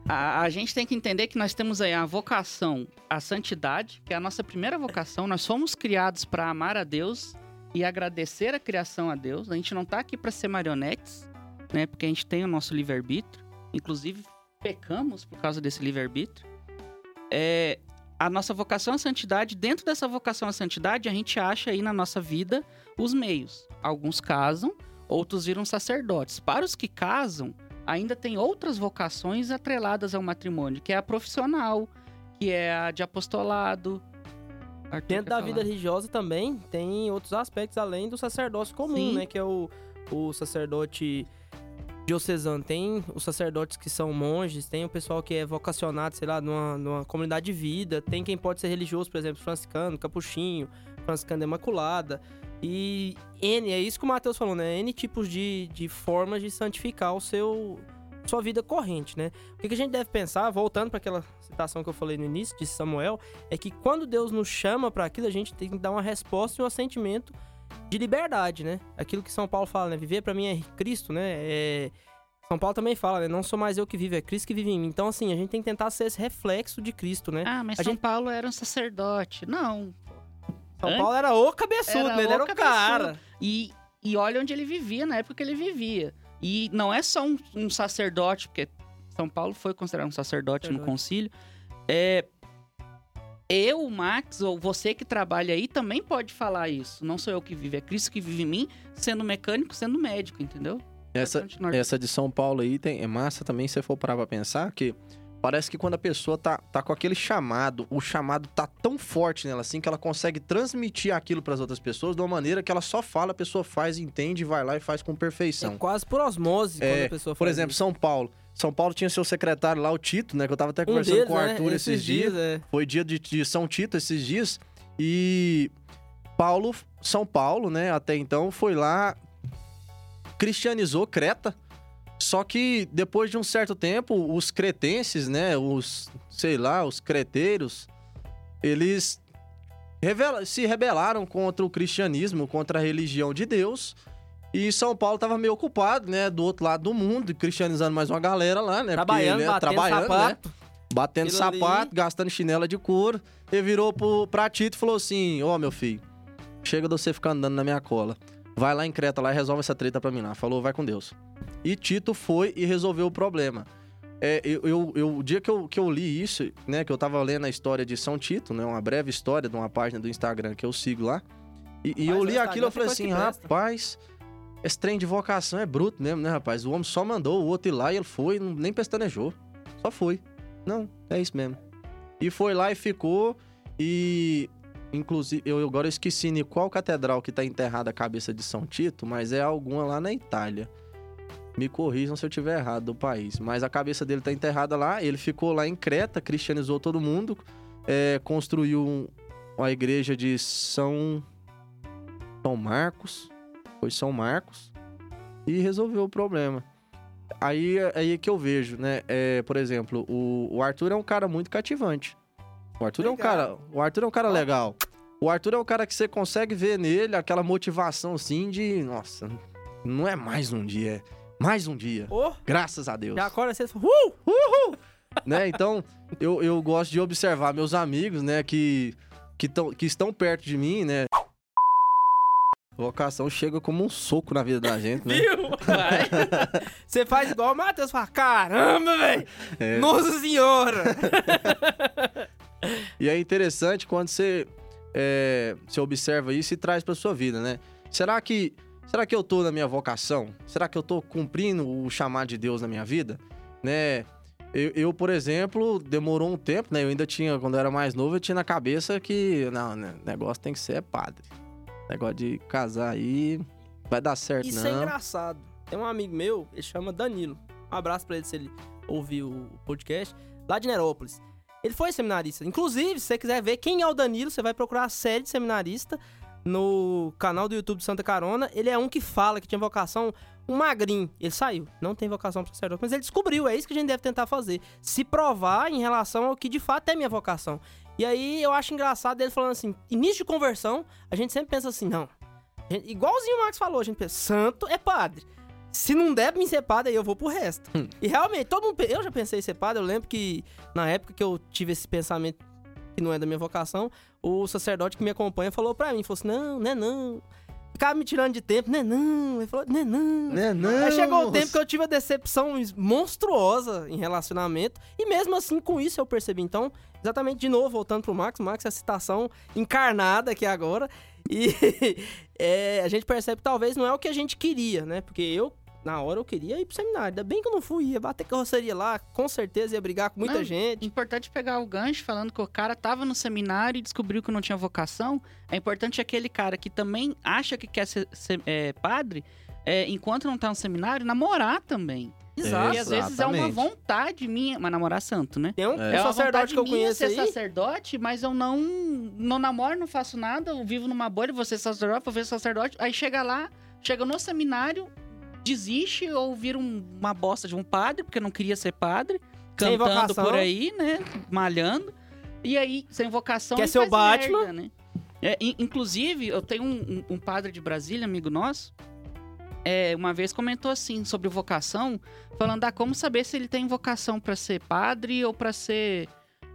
a- a gente tem que entender que nós temos aí a vocação à santidade, que é a nossa primeira vocação. Nós fomos criados para amar a Deus e agradecer a criação a Deus. A gente não tá aqui para ser marionetes, né? Porque a gente tem o nosso livre-arbítrio. Inclusive, pecamos por causa desse livre-arbítrio. É, a nossa vocação à santidade, dentro dessa vocação à santidade, a gente acha aí na nossa vida os meios. Alguns casam, outros viram sacerdotes. Para os que casam, ainda tem outras vocações atreladas ao matrimônio, que é a profissional, que é a de apostolado. Arthur Dentro da falar? vida religiosa também tem outros aspectos além do sacerdócio comum, Sim. né? Que é o, o sacerdote diocesano. Tem os sacerdotes que são monges, tem o pessoal que é vocacionado, sei lá, numa, numa comunidade de vida. Tem quem pode ser religioso, por exemplo, franciscano, capuchinho, franciscano da imaculada. E N, é isso que o Mateus falou, né? N tipos de, de formas de santificar o seu sua vida corrente, né? O que, a gente deve pensar, voltando para aquela citação que eu falei no início de Samuel, é que quando Deus nos chama para aquilo, a gente tem que dar uma resposta e um assentimento de liberdade, né? Aquilo que São Paulo fala, né? Viver para mim é Cristo, né? É... São Paulo também fala, né? Não sou mais eu que vivo, é Cristo que vive em mim. Então, assim, a gente tem que tentar ser esse reflexo de Cristo, né? Ah, mas A São gente- Paulo era um sacerdote. Não. São Antes- Paulo era o cabeçudo, Era né? Ele o era o cabeçudo. cara. E, e olha onde ele vivia, na época que ele vivia. E não é só um, um sacerdote, porque São Paulo foi considerado um sacerdote no Sacerdote. concílio. É, eu, Max, ou você que trabalha aí, também pode falar isso. Não sou eu que vivo, é Cristo que vive em mim, sendo mecânico, sendo médico, entendeu? Essa, essa de São Paulo aí tem, é massa também, se você for parar pra pensar, que parece que quando a pessoa tá, tá com aquele chamado, o chamado tá tão forte nela assim que ela consegue transmitir aquilo pras outras pessoas de uma maneira que ela só fala, a pessoa faz, entende, vai lá e faz com perfeição. É quase por osmose quando É, a pessoa Por exemplo, isso. São Paulo. São Paulo tinha seu secretário lá, o Tito, né? Que eu tava até um conversando deles, com o né? Arthur esses, dias. é. Foi dia de, de São Tito esses dias. E Paulo, São Paulo, né, até então, foi lá, cristianizou Creta. Só que depois de um certo tempo, os cretenses, né, os, sei lá, os creteiros, eles revela- se rebelaram contra o cristianismo, contra a religião de Deus. E São Paulo tava meio ocupado, né, do outro lado do mundo, cristianizando mais uma galera lá, né? porque, Trabalhando, né, batendo trabalhando, né? sapato. batendo Aquilo ali. sapato, gastando chinela de couro. Ele virou pro, pra Tito e falou assim: Ó, meu filho, chega de você ficar andando na minha cola. Vai lá em Creta lá e resolve essa treta pra mim lá. Falou, vai com Deus. E Tito foi e resolveu o problema. É, eu, eu- eu- o dia que eu, que eu li isso, né, que eu tava lendo a história de São Tito, né, uma breve história de uma página do Instagram que eu sigo lá. E, e eu li aquilo, eu tem falei assim, que presta. Esse trem de vocação é bruto mesmo, né, rapaz? O homem só mandou o outro ir lá e ele foi, nem pestanejou. Só foi. Não, é isso mesmo. E foi lá e ficou. E. Inclusive, eu agora esqueci em qual catedral que tá enterrada a cabeça de São Tito, mas é alguma lá na Itália. Me corrijam se eu tiver errado do país. Mas a cabeça dele tá enterrada lá. Ele ficou lá em Creta, cristianizou todo mundo, é, construiu um- uma igreja de São. São Marcos. Foi São Marcos. E resolveu o problema. Aí, aí que eu vejo, né? É, por exemplo, o, o Arthur é um cara muito cativante. O Arthur é um Legal. cara. O Arthur é um cara legal. O Arthur é um cara que você consegue ver nele aquela motivação assim de. Nossa, não é mais um dia, é mais um dia. Ô, Graças a Deus. já acorda você fala, uh! Né? Então, eu, eu gosto de observar meus amigos, né, que, que, tão, que estão perto de mim, né? Vocação chega como um soco na vida da gente, né? Viu? [LAUGHS] Você faz igual o Matheus, fala, caramba, velho! É. Nossa Senhora! [LAUGHS] E é interessante quando você, é, você observa isso e traz para sua vida, né? Será que, será que eu tô na minha vocação? Será que eu tô cumprindo o chamado de Deus na minha vida? Né? Eu, eu, por exemplo, demorou um tempo, né? Eu ainda tinha, quando eu era mais novo, eu tinha na cabeça que, não, né? negócio tem que ser padre. Negócio de casar aí, vai dar certo, Isso não. é engraçado. Tem um amigo meu, ele chama Danilo. Um abraço pra ele se ele ouvir o podcast. Lá de Nerópolis. Ele foi seminarista. Inclusive, se você quiser ver quem é o Danilo, você vai procurar a série de seminarista no canal do YouTube Santa Carona. Ele é um que fala que tinha vocação, um magrinho. Ele saiu. Não tem vocação para sacerdote, mas ele descobriu. É isso que a gente deve tentar fazer. Se provar em relação ao que de fato é minha vocação. E aí eu acho engraçado ele falando assim: início de conversão, a gente sempre pensa assim, não. Gente, Igualzinho o Max falou, a gente pensa, santo é padre. Se não der pra me ser padre, aí eu vou pro resto. E realmente, todo mundo. Eu já pensei em ser padre, eu lembro que na época que eu tive esse pensamento que não é da minha vocação, o sacerdote que me acompanha falou pra mim, falou assim: não, não é não. ficava me tirando de tempo, né não, ele falou, né não. Né, não, Aí chegou o tempo que eu tive a decepção monstruosa em relacionamento. E mesmo assim, com isso eu percebi. Então, exatamente de novo, voltando pro Max, o Max é a citação encarnada aqui agora. E [LAUGHS] é, a gente percebe que talvez não é o que a gente queria, né? Porque eu, na hora, eu queria ir pro seminário. Ainda bem que eu não fui, ia bater carroceria lá, com certeza ia brigar com muita Não, gente. Importante pegar o gancho falando que o cara tava no seminário e descobriu que não tinha vocação. É importante aquele cara que também acha que quer ser, ser, é, padre, é, enquanto não tá no seminário, namorar também. Exato. E às vezes é uma vontade minha, mas namorar santo, né? Tem um, É. É uma sacerdote vontade que eu minha conheço ser aí. sacerdote, mas eu não não namoro, não faço nada, eu vivo numa bolha, vou ser sacerdote, vou ver sacerdote. Aí chega lá, chega no seminário, desiste ou vira um- uma bosta de um padre, porque não queria ser padre, Sem cantando vocação. por aí, né, malhando. E aí, sem vocação, Quer ser o Batman? merda, né? É, in- inclusive, eu tenho um, um- um padre de Brasília, amigo nosso, é, uma vez comentou assim sobre vocação, falando ah, como saber se ele tem vocação pra ser padre ou pra ser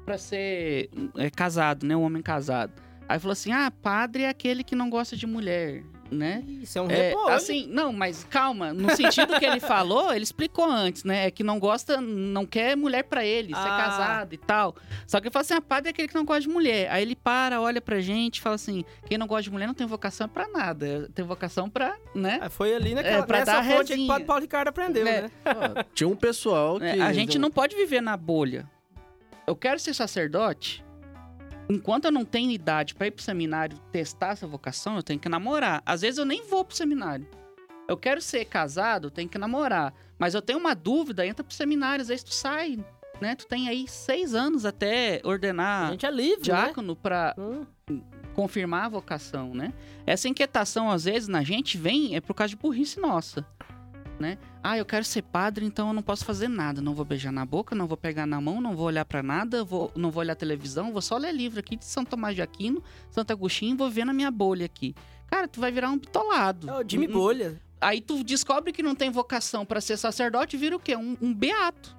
para ser é, casado, né, um homem casado. Aí falou assim: "Ah, padre é aquele que não gosta de mulher", né? Isso é um É, repolho. assim, não, mas calma, no sentido que ele falou, ele explicou antes, né? É que não gosta, não quer mulher pra ele, ser Ah. casado e tal. Só que ele fala assim: ah, padre é aquele que não gosta de mulher. Aí ele para, olha pra gente e fala assim: quem não gosta de mulher não tem vocação pra nada, tem vocação pra, né? É, Foi ali naquela, É, pra nessa dar fonte aí que o resinha. padre Paulo Ricardo aprendeu, É. né? Ó, Tinha um pessoal que. É, a gente não pode viver na bolha. Eu quero ser sacerdote. Enquanto eu não tenho idade pra ir pro seminário testar essa vocação, eu tenho que namorar. Às vezes eu nem vou pro seminário. Eu quero ser casado, eu tenho que namorar. Mas eu tenho uma dúvida, entra pro seminário, às vezes tu sai, né? Tu tem aí seis anos até A ordenar gente é livre, né? diácono pra Hum. confirmar a vocação, né? Essa inquietação, às vezes, na gente vem é por causa de burrice nossa, né? Ah, eu quero ser padre, então eu não posso fazer nada. Não vou beijar na boca, não vou pegar na mão, não vou olhar pra nada, vou, não vou olhar televisão, vou só ler livro aqui de São Tomás de Aquino, Santo Agostinho, e vou ver na minha bolha aqui. Cara, tu vai virar um bitolado. É o Jimmy Hum, Bolha. Aí tu descobre que não tem vocação pra ser sacerdote, vira o quê? Um, um beato.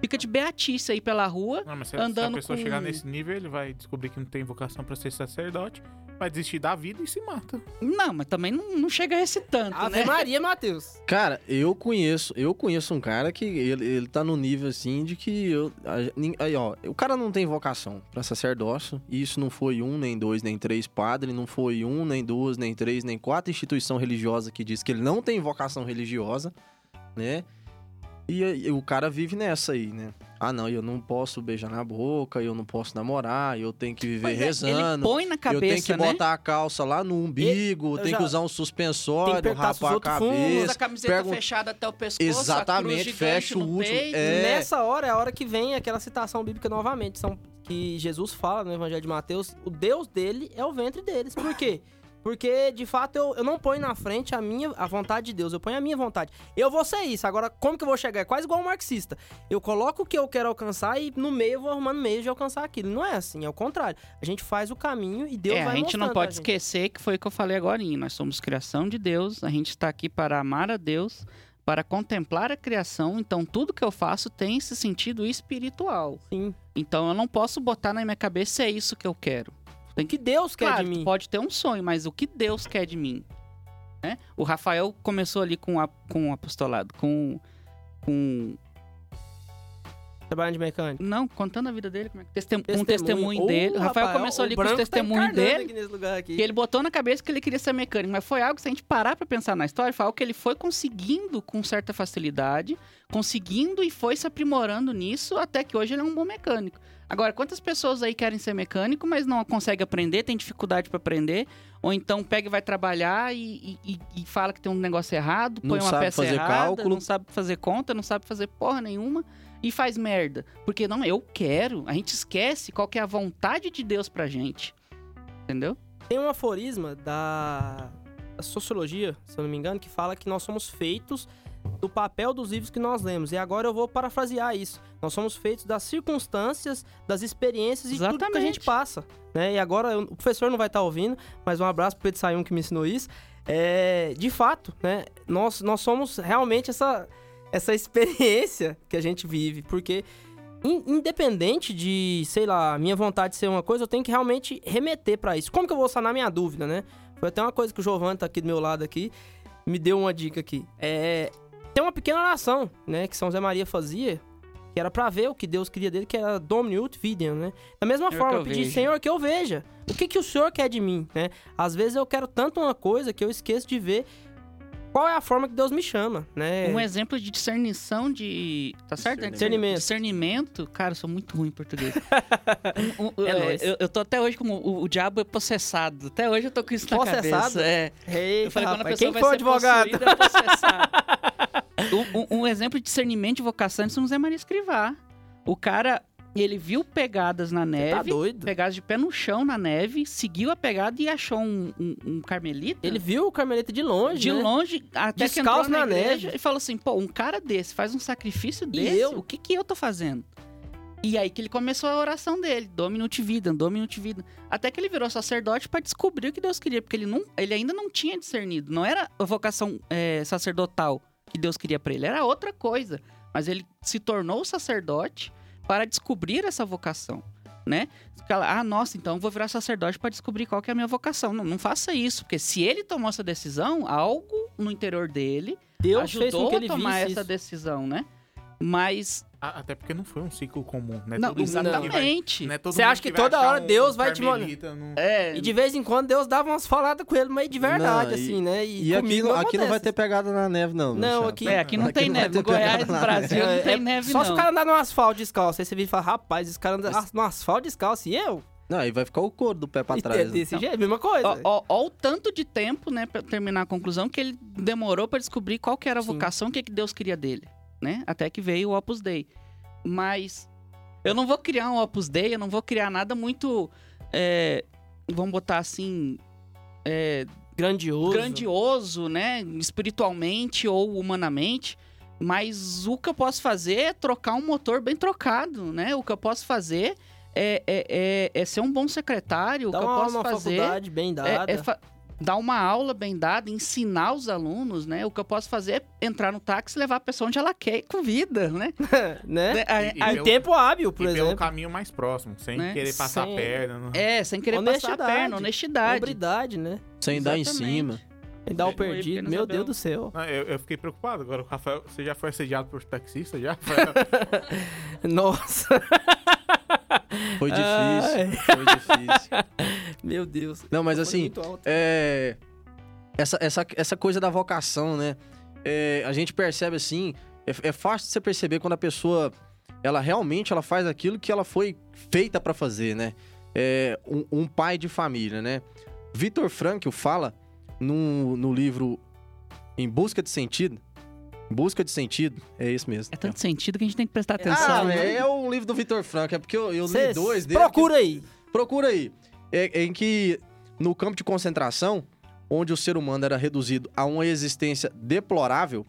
Fica de beatice aí pela rua. Não, mas se, se a Andando pessoa com- chegar nesse nível, ele vai descobrir que não tem vocação pra ser sacerdote, vai desistir da vida e se mata. Não, mas também não, não chega a esse tanto, Ave né? Maria, Matheus. Cara, eu conheço, eu conheço um cara que ele, ele tá no nível assim de que eu. aí, ó, o cara não tem vocação pra sacerdócio. E isso não foi um, nem dois, nem três padres, não foi um, nem duas, nem três, nem quatro instituição religiosa que diz que ele não tem vocação religiosa, né? E, aí, o cara vive nessa aí, né? Ah, não, eu não posso beijar na boca, eu não posso namorar, eu tenho que viver Pois é, rezando. Ele põe na cabeça, eu tenho que né? botar a calça lá no umbigo, eu tem já- que usar um tem que suspensório, apertar os rapar a fundos, cabeça. Usa a camiseta pergun- fechada até o pescoço, Exatamente, a cruz fecha o último- peito. é. Nessa hora é a hora que vem aquela citação bíblica novamente, são, que Jesus fala no Evangelho de Mateus, o Deus dele é o ventre deles. Por quê? [LAUGHS] Porque, de fato, eu, eu não ponho na frente a minha a vontade de Deus, eu ponho a minha vontade. Eu vou ser isso, agora como que eu vou chegar? É quase igual um marxista. Eu coloco o que eu quero alcançar e no meio eu vou arrumando meios de alcançar aquilo. Não é assim, é o contrário. A gente faz o caminho e Deus é, vai a gente não pode gente. esquecer que foi o que eu falei agora. Nós somos criação de Deus, a gente está aqui para amar a Deus, para contemplar a criação. Então, tudo que eu faço tem esse sentido espiritual. Sim. Então, eu não posso botar na minha cabeça é isso que eu quero. Tem O que Deus quer claro, de mim. pode ter um sonho, mas o que Deus quer de mim? Né? O Rafael começou ali com, a, com o apostolado, com, com Trabalhando de mecânico. Não, contando a vida dele, como é que testem... com o Testemunho. testemunho dele. O Rafael começou o ali com os branco tá testemunhos encarnando dele. aqui nesse lugar aqui. Que ele botou na cabeça que ele queria ser mecânico, mas foi algo, se a gente parar pra pensar na história, foi algo que ele foi conseguindo com certa facilidade, conseguindo e foi se aprimorando nisso, até que hoje ele é um bom mecânico. Agora, quantas pessoas aí querem ser mecânico, mas não conseguem aprender, tem dificuldade pra aprender, ou então pega e vai trabalhar e, e- e- e fala que tem um negócio errado, Não põe uma sabe peça fazer errada, cálculo. não sabe fazer conta, não sabe fazer porra nenhuma e faz merda. Porque não, eu quero. A gente esquece qual que é a vontade de Deus pra gente. Entendeu? Tem um aforisma da, da sociologia, se eu não me engano, que fala que nós somos feitos do papel dos livros que nós lemos. E agora eu vou parafrasear isso. Nós somos feitos das circunstâncias, das experiências e tudo que a Exatamente. gente passa. Né? E agora o professor não vai estar ouvindo, mas um abraço pro Pedro Sayun que me ensinou isso. É, de fato, né? Nós, nós somos realmente essa, essa [LAUGHS] experiência que a gente vive. Porque in- independente de, sei lá, minha vontade de ser uma coisa, eu tenho que realmente remeter pra isso. Como que eu vou sanar minha dúvida, né? Foi até uma coisa que o Giovanni tá aqui do meu lado aqui, me deu uma dica aqui. É, tem uma pequena oração, né, que São Zé Maria fazia, que era pra ver o que Deus queria dele, que era Domini ut videam, né? Da mesma Senhor, forma, pedir. Senhor, que eu veja. O que, que o Senhor quer de mim, né? Às vezes eu quero tanto uma coisa que eu esqueço de ver qual é a forma que Deus me chama, né? Um exemplo de discernição de. Tá certo? né? Discernimento. Discernimento. Cara, eu sou muito ruim em português. [LAUGHS] Um- um- É é, eu, eu tô até hoje como o, o diabo é possessado. Até hoje eu tô com isso na Possessado? cabeça. É. Eita, Eu falei, quando a pessoa quem vai foi o ser advogado? possuída, é possessada. [LAUGHS] um, um- exemplo de discernimento de vocação é de São José Maria Escrivá. O cara, ele viu pegadas na Tá neve, doido? pegadas de pé no chão na neve, seguiu a pegada e achou um, um- um carmelita. Ele viu o Carmelita de longe, de né? longe, até que Descalço entrou na, na neve. e falou assim, pô, um cara desse faz um sacrifício desse, eu? o que que eu tô fazendo? E aí que ele começou a oração dele, Dominut Vida, Dominut Vida. Até que ele virou sacerdote pra descobrir o que Deus queria, porque ele, não, ele ainda não tinha discernido. Não era a vocação é, sacerdotal que Deus queria pra ele, era outra coisa. Mas ele se tornou sacerdote para descobrir essa vocação, né? Ah, nossa, então eu vou virar sacerdote para descobrir qual que é a minha vocação. Não, não faça isso, porque se ele tomou essa decisão, algo no interior dele Deus ajudou fez com que ele a tomar essa isso. decisão, né? Mas, A- Até porque não foi um ciclo comum, né? não, Todo mundo que vai- exatamente. não é todo Você acha que vai toda hora Deus vai te carmelita no- É, E de vez em quando Deus dava umas faladas com ele, mas de verdade, Não, e- assim, né? E, E aqui, não- aqui não vai ter pegada na neve, não. Não, aqui- é, aqui não Aqui tem não vai neve. No Goiás, no Brasil, É, não tem é neve, Só não. se o cara andar no asfalto descalço. Aí você vira e fala, rapaz, esse cara anda no asfalto descalço. E eu? Não, aí vai ficar o couro do pé pra E trás. é né? desse jeito, mesma coisa. Ó, ó, ó o tanto de tempo, né, pra terminar a conclusão, que ele demorou pra descobrir qual que era a vocação, o que, que Deus queria dele, né? Até que veio o Opus Dei. Mas eu não vou criar um Opus Dei, eu não vou criar nada muito, é, vamos botar assim, é, Grandioso. grandioso, né, espiritualmente ou humanamente. Mas o que eu posso fazer é trocar um motor bem trocado, né? O que eu posso fazer é, é, é, é ser um bom secretário. Dá o que uma, eu posso uma fazer faculdade bem é, dada. é dar uma aula bem dada, ensinar os alunos, né? O que eu posso fazer é entrar no táxi e levar a pessoa onde ela quer ir com vida, né? [LAUGHS] né? Né? A- E- e a- Em pelo- tempo hábil, e por pelo exemplo. caminho mais próximo, sem Né? querer passar Sem- a perna. Não... É, sem querer passar a perna, honestidade. Hombridade, né? Sem dar em Exatamente. cima. E dar o perdido. Meu. Deus do céu. Não, eu, eu fiquei preocupado agora. O Rafael, você já foi assediado por taxista? Já? [LAUGHS] [LAUGHS] Nossa. [LAUGHS] Foi difícil. Foi difícil. [LAUGHS] Meu Deus. Não, mas assim, é, essa, essa, essa coisa da vocação, né? É, a gente percebe assim, é, é fácil de você perceber quando a pessoa, ela realmente ela faz aquilo que ela foi feita pra fazer, né? É, um, um pai de família, né? Vitor Frankl fala no, no livro Em Busca de Sentido, Busca de Sentido, é isso mesmo. É tanto sentido que a gente tem que prestar Ah, atenção. né? é, é o livro do Vitor Frankl, é porque eu, eu li dois dele. Procura aí. Procura aí. É, em que no campo de concentração, onde o ser humano era reduzido a uma existência deplorável,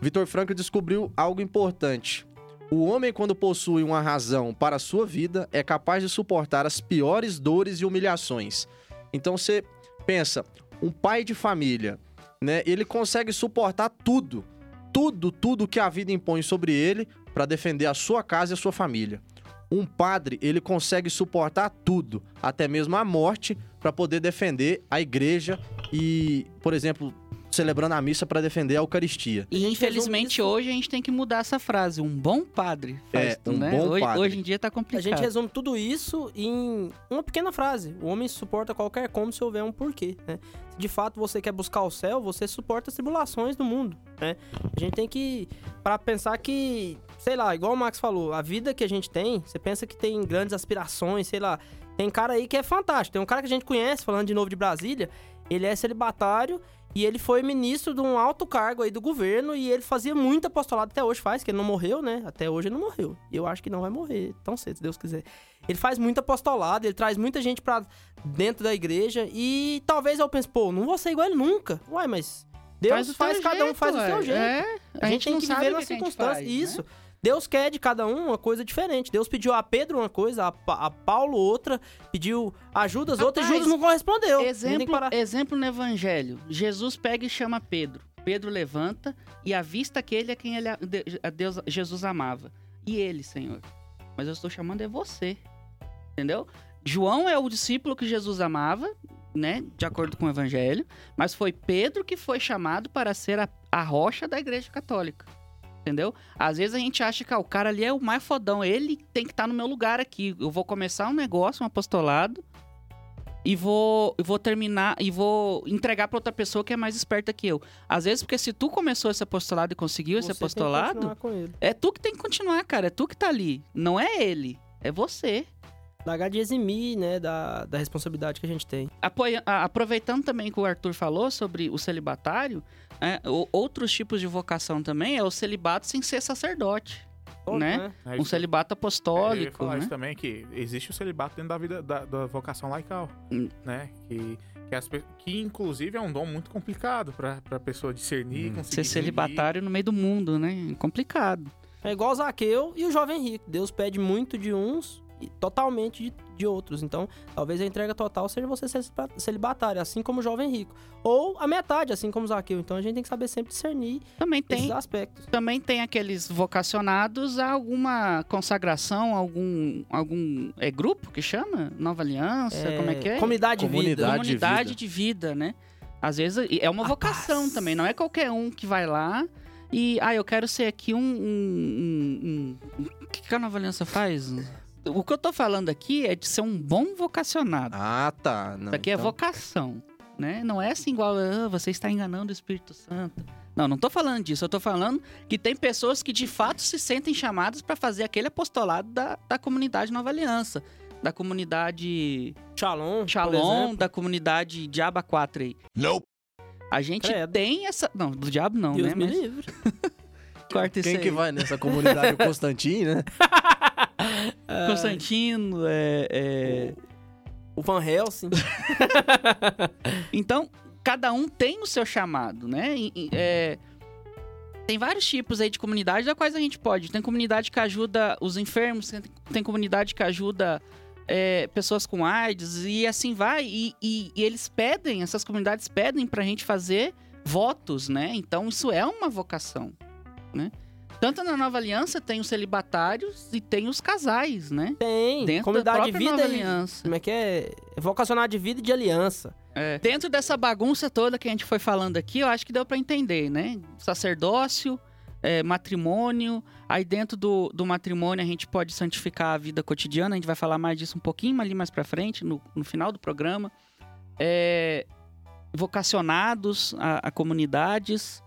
Vitor Frankl descobriu algo importante. O homem, quando possui uma razão para a sua vida, é capaz de suportar as piores dores e humilhações. Então você pensa, um pai de família, né? Ele consegue suportar tudo, tudo, tudo que a vida impõe sobre ele para defender a sua casa e a sua família. Um padre, ele consegue suportar tudo, até mesmo a morte, para poder defender a igreja e, por exemplo, celebrando a missa para defender a Eucaristia. E infelizmente hoje a gente tem que mudar essa frase. Um bom padre faz É, tudo, um né? bom hoje, padre. hoje em dia tá A complicado. gente resume tudo isso em uma pequena frase. O homem suporta qualquer como se houver um porquê, né? Se de fato você quer buscar o céu, você suporta as tribulações do mundo, né? A gente tem que para pensar que, sei lá, igual o Max falou, a vida que a gente tem, você pensa que tem grandes aspirações, sei lá. Tem cara aí que é fantástico. Tem um cara que a gente conhece, falando de novo de Brasília, ele é celibatário e ele foi ministro de um alto cargo aí do governo e ele fazia muito apostolado até hoje faz, que ele não morreu, né? Até hoje ele não morreu. E eu acho que não vai morrer tão cedo, se Deus quiser. Ele faz muito apostolado, ele traz muita gente pra dentro da igreja e talvez eu pense, pô, não vou ser igual ele nunca. Uai, mas Deus faz, teu cada um jeito, faz o seu jeito. É, A, gente, tem que viver nas que a circunstâncias. faz, né? Isso. Deus quer de cada um uma coisa diferente. Deus pediu a Pedro uma coisa, a, Pa- a Paulo outra, pediu a Judas outra e Judas não correspondeu. A Exemplo, exemplo no evangelho. Jesus pega e chama Pedro. Pedro levanta e avista que ele é quem ele, a a Deus, Jesus amava. E ele, Senhor. Mas eu estou chamando é você. Entendeu? João é o discípulo que Jesus amava. Né, de acordo com o evangelho, mas foi Pedro que foi chamado para ser a, a rocha da igreja católica. Entendeu? Às vezes a gente acha que ah, o cara ali é o mais fodão, ele tem que estar no meu lugar aqui. Eu vou começar um negócio, um apostolado, e vou, vou terminar e vou entregar para outra pessoa que é mais esperta que eu. Às vezes, porque se tu começou esse apostolado e conseguiu esse Você que apostolado, é tu que tem que continuar, cara. É tu que tá ali. Não é ele. É você. Largar de eximir, né, da, da responsabilidade que a gente tem. Apoia- a- aproveitando também que o Arthur falou sobre o celibatário, né, o- outros tipos de vocação também é o celibato sem ser sacerdote. Todo, Né? É Um celibato é, eu ia apostólico, falar né? isso também, que existe o celibato dentro da vida da, da vocação laical, Hum. né? Que, que, as que, inclusive, é um dom muito complicado pra, pra pessoa discernir, Hum. conseguir Ser celibatário no meio do mundo, né? É complicado. É igual Zaqueu e o jovem rico. Deus pede muito de uns totalmente de, de outros. Então, talvez a entrega total seja você ser celiba- celibatário, assim como o jovem rico. Ou a metade, assim como Zaqueu. Então a gente tem que saber sempre discernir Também tem, esses aspectos. também tem aqueles vocacionados a alguma consagração, algum algum é grupo que chama? Nova Aliança, como é que é? Comunidade de vida. Comunidade. de comunidade vida. de vida, né? Às vezes é uma A vocação paz. também, não é qualquer um que vai lá e ah, eu quero ser aqui um, um, um- um- o que que a Nova Aliança faz? O que eu tô falando aqui é de ser um bom vocacionado. Ah, tá. Não, Isso aqui é então- vocação, né? Não é assim igual, ah, você está enganando o Espírito Santo. Não, não tô falando disso. Eu tô falando que tem pessoas que de fato se sentem chamadas para fazer aquele apostolado da, da comunidade Nova Aliança, da comunidade Shalom. Shalom, da comunidade Diaba 4 aí. Nope. A gente Credo. tem essa. Não, do diabo não, Deus né? me Mas livre. [LAUGHS] corta isso Quem aí. que vai nessa comunidade? O Constantino, né? [LAUGHS] Constantino, é, é... O Van Helsing. [LAUGHS] Então, cada um tem o seu chamado, né? É, Tem vários tipos aí de comunidade da quais a gente pode. Tem comunidade que ajuda os enfermos, tem, tem comunidade que ajuda é, pessoas com AIDS e assim vai. E, e- e eles pedem, essas comunidades pedem pra gente fazer votos, né? Então isso é uma vocação, né? Tanto na Nova Aliança tem os celibatários e tem os casais, né? Tem. Dentro comunidade da de própria vida Nova e... Aliança. Como é que é? Vocacionado de vida e de aliança. É. Dentro dessa bagunça toda que a gente foi falando aqui, eu acho que deu pra entender, né? Sacerdócio, é, matrimônio. Aí dentro do, do matrimônio a gente pode santificar a vida cotidiana. A gente vai falar mais disso um pouquinho ali mais pra frente, no, no final do programa. É, vocacionados a, a comunidades.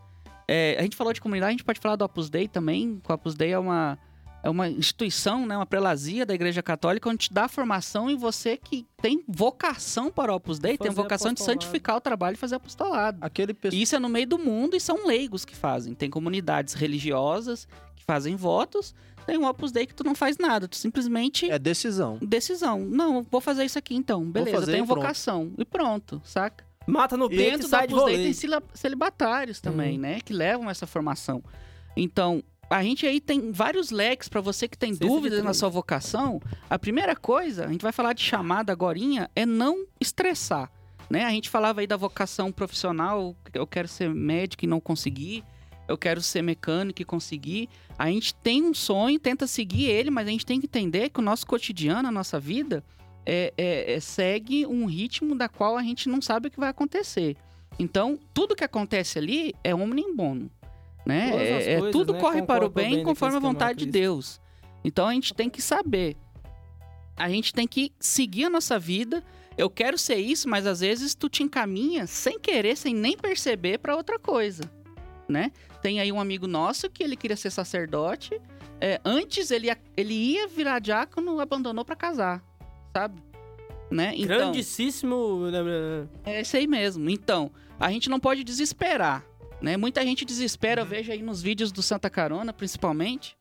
É, a gente falou de comunidade, a gente pode falar do Opus Dei também. O Opus Dei é uma, é uma instituição, né, uma prelazia da Igreja Católica, onde te dá formação em você que tem vocação para o Opus Dei, tem Fazer vocação de apostolado. santificar o trabalho e fazer apostolado. Aquele pessoal. E isso é no meio do mundo e são leigos que fazem. Tem comunidades religiosas que fazem votos, tem um Opus Dei que tu não faz nada, tu simplesmente É decisão. decisão. Não, vou fazer isso aqui então. Beleza, tenho e vocação. E pronto, saca? Mata no peito Dentro e da sai de Dei tem celibatários também, né? Que levam essa formação. Então, a gente aí tem vários leques para você que tem dúvidas na sua vocação. A primeira coisa, a gente vai falar de chamada agorinha, é não estressar. Né? A gente falava aí da vocação profissional, eu quero ser médico e não consegui, eu quero ser mecânico e conseguir. A gente tem um sonho, tenta seguir ele, mas a gente tem que entender que o nosso cotidiano, a nossa vida, é, é- é- segue um ritmo da qual a gente não sabe o que vai acontecer. Então, tudo que acontece ali é omnium bono, né? É, é- coisas, tudo né, corre para o bem bem conforme a vontade de. Deus. Então, a gente tem que saber. A gente tem que seguir a nossa vida. Eu quero ser isso, mas às vezes tu te encaminha sem querer, sem nem perceber para outra coisa, né? Tem aí um amigo nosso que ele queria ser sacerdote. é, antes ele ia, ele ia virar diácono, abandonou para casar, sabe? Né? Então, Grandíssimo. né, é isso aí mesmo. Então, a gente não pode desesperar, né? Muita gente desespera, eu vejo aí nos vídeos do Santa Carona, principalmente.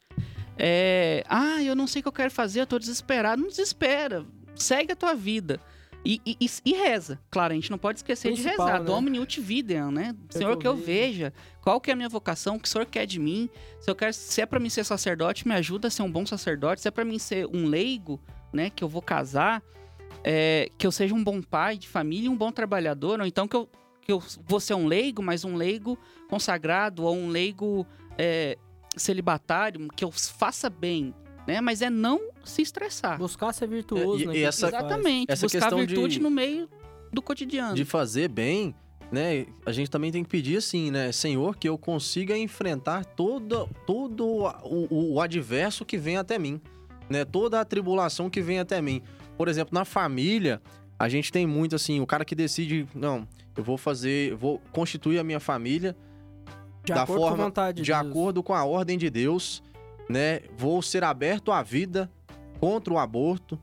É, ah, eu não sei o que eu quero fazer, eu tô desesperado. Não desespera, segue a tua vida. E, e- e- e reza. Claro, a gente não pode esquecer de Principal, rezar. né? Domini ut videam, né? Senhor, que eu veja. Qual que é a minha vocação? O que o Senhor quer de mim? Se, eu quero, se é pra mim ser sacerdote, me ajuda a ser um bom sacerdote. Se é pra mim ser um leigo, né? Que eu vou casar. é, que eu seja um bom pai de família e um bom trabalhador. Ou então que eu, que eu vou ser um leigo, mas um leigo consagrado. Ou um leigo é, celibatário. Que eu faça bem. Né? Mas é não se estressar. Buscar ser virtuoso, E- né? e essa- Exatamente. essa buscar virtude de- no meio do cotidiano. de fazer bem, né? A gente também tem que pedir assim, né? Senhor, que eu consiga enfrentar todo, todo o, o- o adverso que vem até mim, né? Toda a tribulação que vem até mim. Por exemplo, na família, a gente tem muito assim, o cara que decide, não, eu vou fazer, eu vou constituir a minha família De da acordo com a forma- vontade de Deus. acordo com a ordem de Deus, né? Vou ser aberto à vida contra o aborto,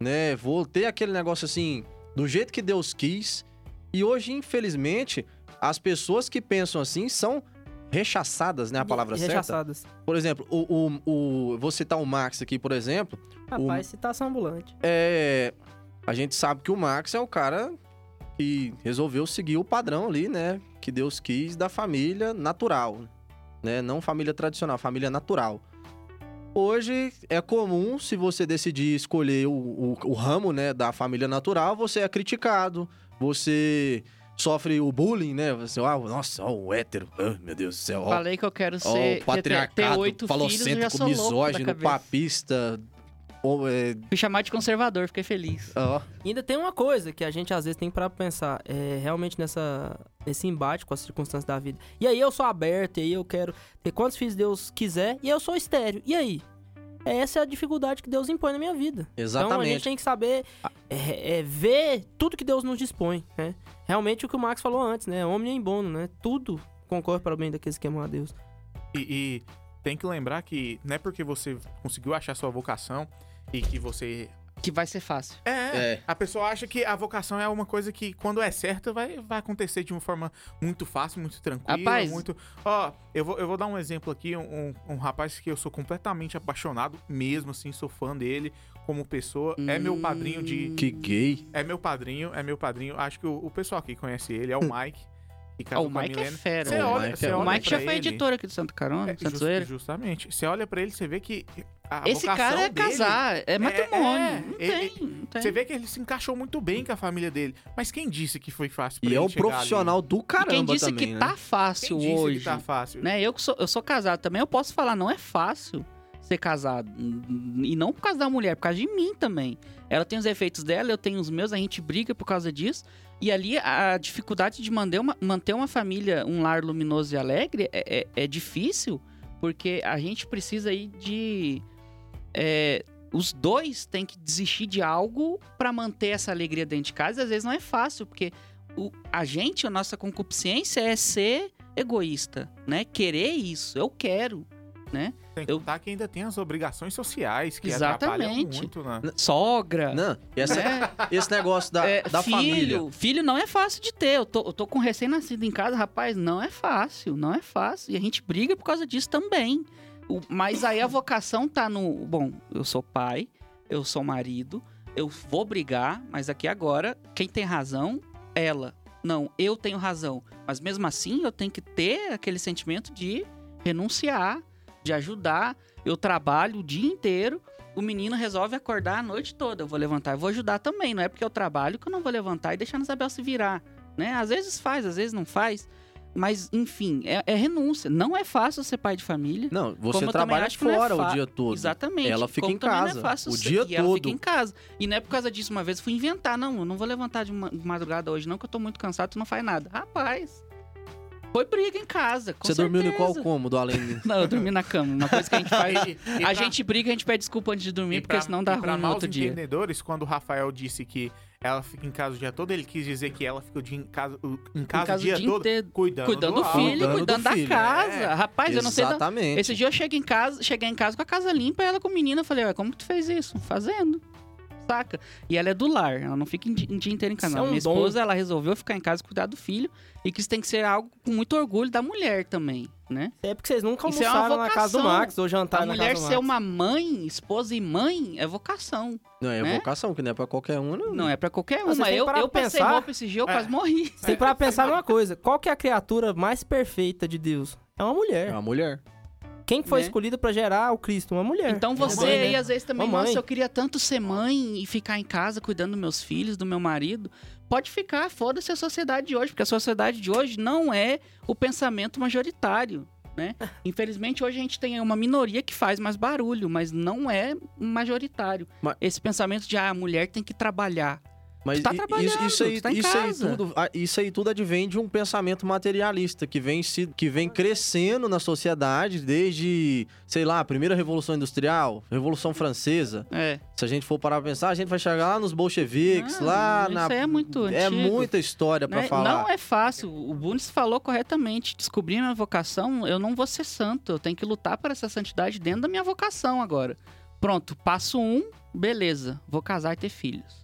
né? Vou ter aquele negócio assim, do jeito que Deus quis. E hoje, infelizmente, as pessoas que pensam assim são rechaçadas, né? A palavra E certa. rechaçadas. Por exemplo, o, o, o- vou citar o Max aqui, por exemplo. Rapaz, citação ambulante. É, a gente sabe que o Max é o cara que resolveu seguir o padrão ali, né? Que Deus quis da família natural, né? Não família tradicional, família natural. Hoje é comum, se você decidir escolher o, o- o ramo, né, da família natural, você é criticado, você sofre o bullying, né? Você, ah, nossa, ó, o hétero, ah, meu Deus do céu, ó, Falei que eu quero ó, ser. o ter- ter, patriarcado, já falocêntrico, misógino, papista, ou, é, Fui chamar de conservador, fiquei feliz. ó, E ainda tem uma coisa que a gente às vezes tem pra pensar, é realmente nessa nesse embate com as circunstâncias da vida. E aí eu sou aberto, e aí eu quero ter quantos filhos Deus quiser, e eu sou estéreo. E aí? Essa é a dificuldade que Deus impõe na minha vida. Então a exatamente. gente tem que saber é, é, ver tudo que Deus nos dispõe, né? Realmente o que o Max falou antes, né? Homem em bono, né? Tudo concorre para o bem daqueles que amam a Deus. E, e tem que lembrar que não é porque você conseguiu achar sua vocação e que você. Que vai ser fácil. É, É. A pessoa acha que a vocação é uma coisa que, quando é certa, vai, vai acontecer de uma forma muito fácil, muito tranquila. Rapaz. muito. Ó, eu vou, eu vou dar um exemplo aqui. Um, um rapaz que eu sou completamente apaixonado, mesmo assim, sou fã dele como pessoa. É meu padrinho de. Que gay. É meu padrinho, é meu padrinho. Acho que o, o pessoal aqui conhece ele, é o Mike. Ó, casou o Mike é fera. Você O olha, Mike é- O olha Mike já foi ele- editor aqui do Santa Carona, é, Santa just- Zoeira. justamente. Você olha pra ele, você vê que a Esse cara é dele- casar, é matrimônio. é, não ele- tem, não tem. Você vê que ele se encaixou muito bem com a família dele. Mas quem disse que foi fácil pra E é um profissional do E caramba quem disse também, que né? tá ali? fácil Quem disse hoje, que tá fácil? né? Eu que sou, eu sou casado também, eu posso falar, não é fácil ser casado. E não por causa da mulher, por causa de mim também. Ela tem os efeitos dela, eu tenho os meus, a gente briga por causa disso. E ali a dificuldade de manter uma, manter uma família, um lar luminoso e alegre é, é- é difícil, porque a gente precisa aí de. É, os dois têm que desistir de algo para manter essa alegria dentro de casa. E às vezes não é fácil, porque o, a gente, a nossa concupiscência é ser egoísta, né? Querer isso, eu quero, né? Tem que eu- que ainda tem as obrigações sociais que Exatamente. atrapalham muito, né? Sogra. Não, essa- né? esse negócio da, É, da filho, família. filho não é fácil de ter. Eu tô, eu tô com recém-nascido em casa, rapaz, não é fácil, não é fácil. E a gente briga por causa disso também. O- mas aí a vocação tá no. Bom, eu sou pai, eu sou marido, eu vou brigar, mas aqui agora, quem tem razão, ela. Não, eu tenho razão. Mas mesmo assim, eu tenho que ter aquele sentimento de renunciar, de ajudar. Eu trabalho o dia inteiro, o menino resolve acordar a noite toda. Eu vou levantar, eu vou ajudar também. Não é porque eu trabalho que eu não vou levantar e deixar a Isabel se virar. Né? Às vezes faz, às vezes não faz. Mas, enfim, é, é renúncia. Não é fácil ser pai de família. Não, você trabalha é fora fa- o dia todo. Exatamente. Ela fica Como em é casa, fácil o ser- dia e ela fica todo. em casa. E não é por causa disso. Uma vez eu fui inventar. Não, eu não vou levantar de ma- de madrugada hoje, não, que eu tô muito cansado, tu não faz nada. Rapaz, foi briga em casa. Com Você dormiu em qual certeza. cômodo, além [LAUGHS] Não, eu dormi na cama. Uma coisa que a gente [LAUGHS] faz. E- e a pra- gente briga, a gente pede desculpa antes de dormir, e porque pra- senão dá e pra ruim no outro dia. entendedores, quando o Rafael disse que ela fica em casa o dia todo, ele quis dizer que ela fica o dia em casa, o- em casa, casa o dia, o dia todo, inteiro, cuidando, Cuidando do filho, Cuidando do cuidando da filho. casa. É. Rapaz, eu não sei. Exatamente. Esse dia eu cheguei em casa, cheguei em casa com a casa limpa e ela com o menino. Eu falei, ué, como que tu fez isso? Fazendo. Saca? E ela é do lar, ela não fica em em dia inteiro em casa. É não. um Minha dom. esposa, ela resolveu ficar em casa e cuidar do filho. E que isso tem que ser algo com muito orgulho da mulher também, né? É porque vocês nunca é almoçaram na casa do. Max ou jantaram a na mulher casa do ser Max. uma mãe, esposa e mãe, é vocação. Não, é né? vocação, que não é pra qualquer um, não. Não é pra qualquer Mas têm que Eu, eu passei pensar. roupa esse dia, eu É. quase morri. Você tem pra pensar numa coisa. Qual que é a criatura mais perfeita de Deus? É uma É mulher. uma mulher. Quem que foi Né? escolhida pra gerar o Cristo? Uma mulher. Então você Mamãe, aí, né? às vezes, também, Mamãe. nossa, eu queria tanto ser mãe e ficar em casa cuidando dos meus filhos, do meu marido. Pode ficar, foda-se a sociedade de hoje, porque a sociedade de hoje não é o pensamento majoritário, né? [LAUGHS] Infelizmente, hoje a gente tem uma minoria que faz mais barulho, mas não é majoritário. Mas- Esse pensamento de, ah, a mulher tem que trabalhar. Mas tá trabalhando, isso, aí, tá isso, aí tudo, ah, isso aí tudo advém de um pensamento materialista que vem, se, que vem crescendo na sociedade desde, sei lá, a primeira Revolução Industrial, Revolução Francesa. É. Se a gente for parar pra pensar, a gente vai chegar lá nos bolcheviques, Não, lá isso na. é muito É antigo. muita história pra né? falar. Não é fácil. O Bundes falou corretamente. Descobrir minha vocação, eu não vou ser santo. Eu tenho que lutar por essa santidade dentro da minha vocação agora. Pronto, passo um, beleza. Vou casar e ter filhos.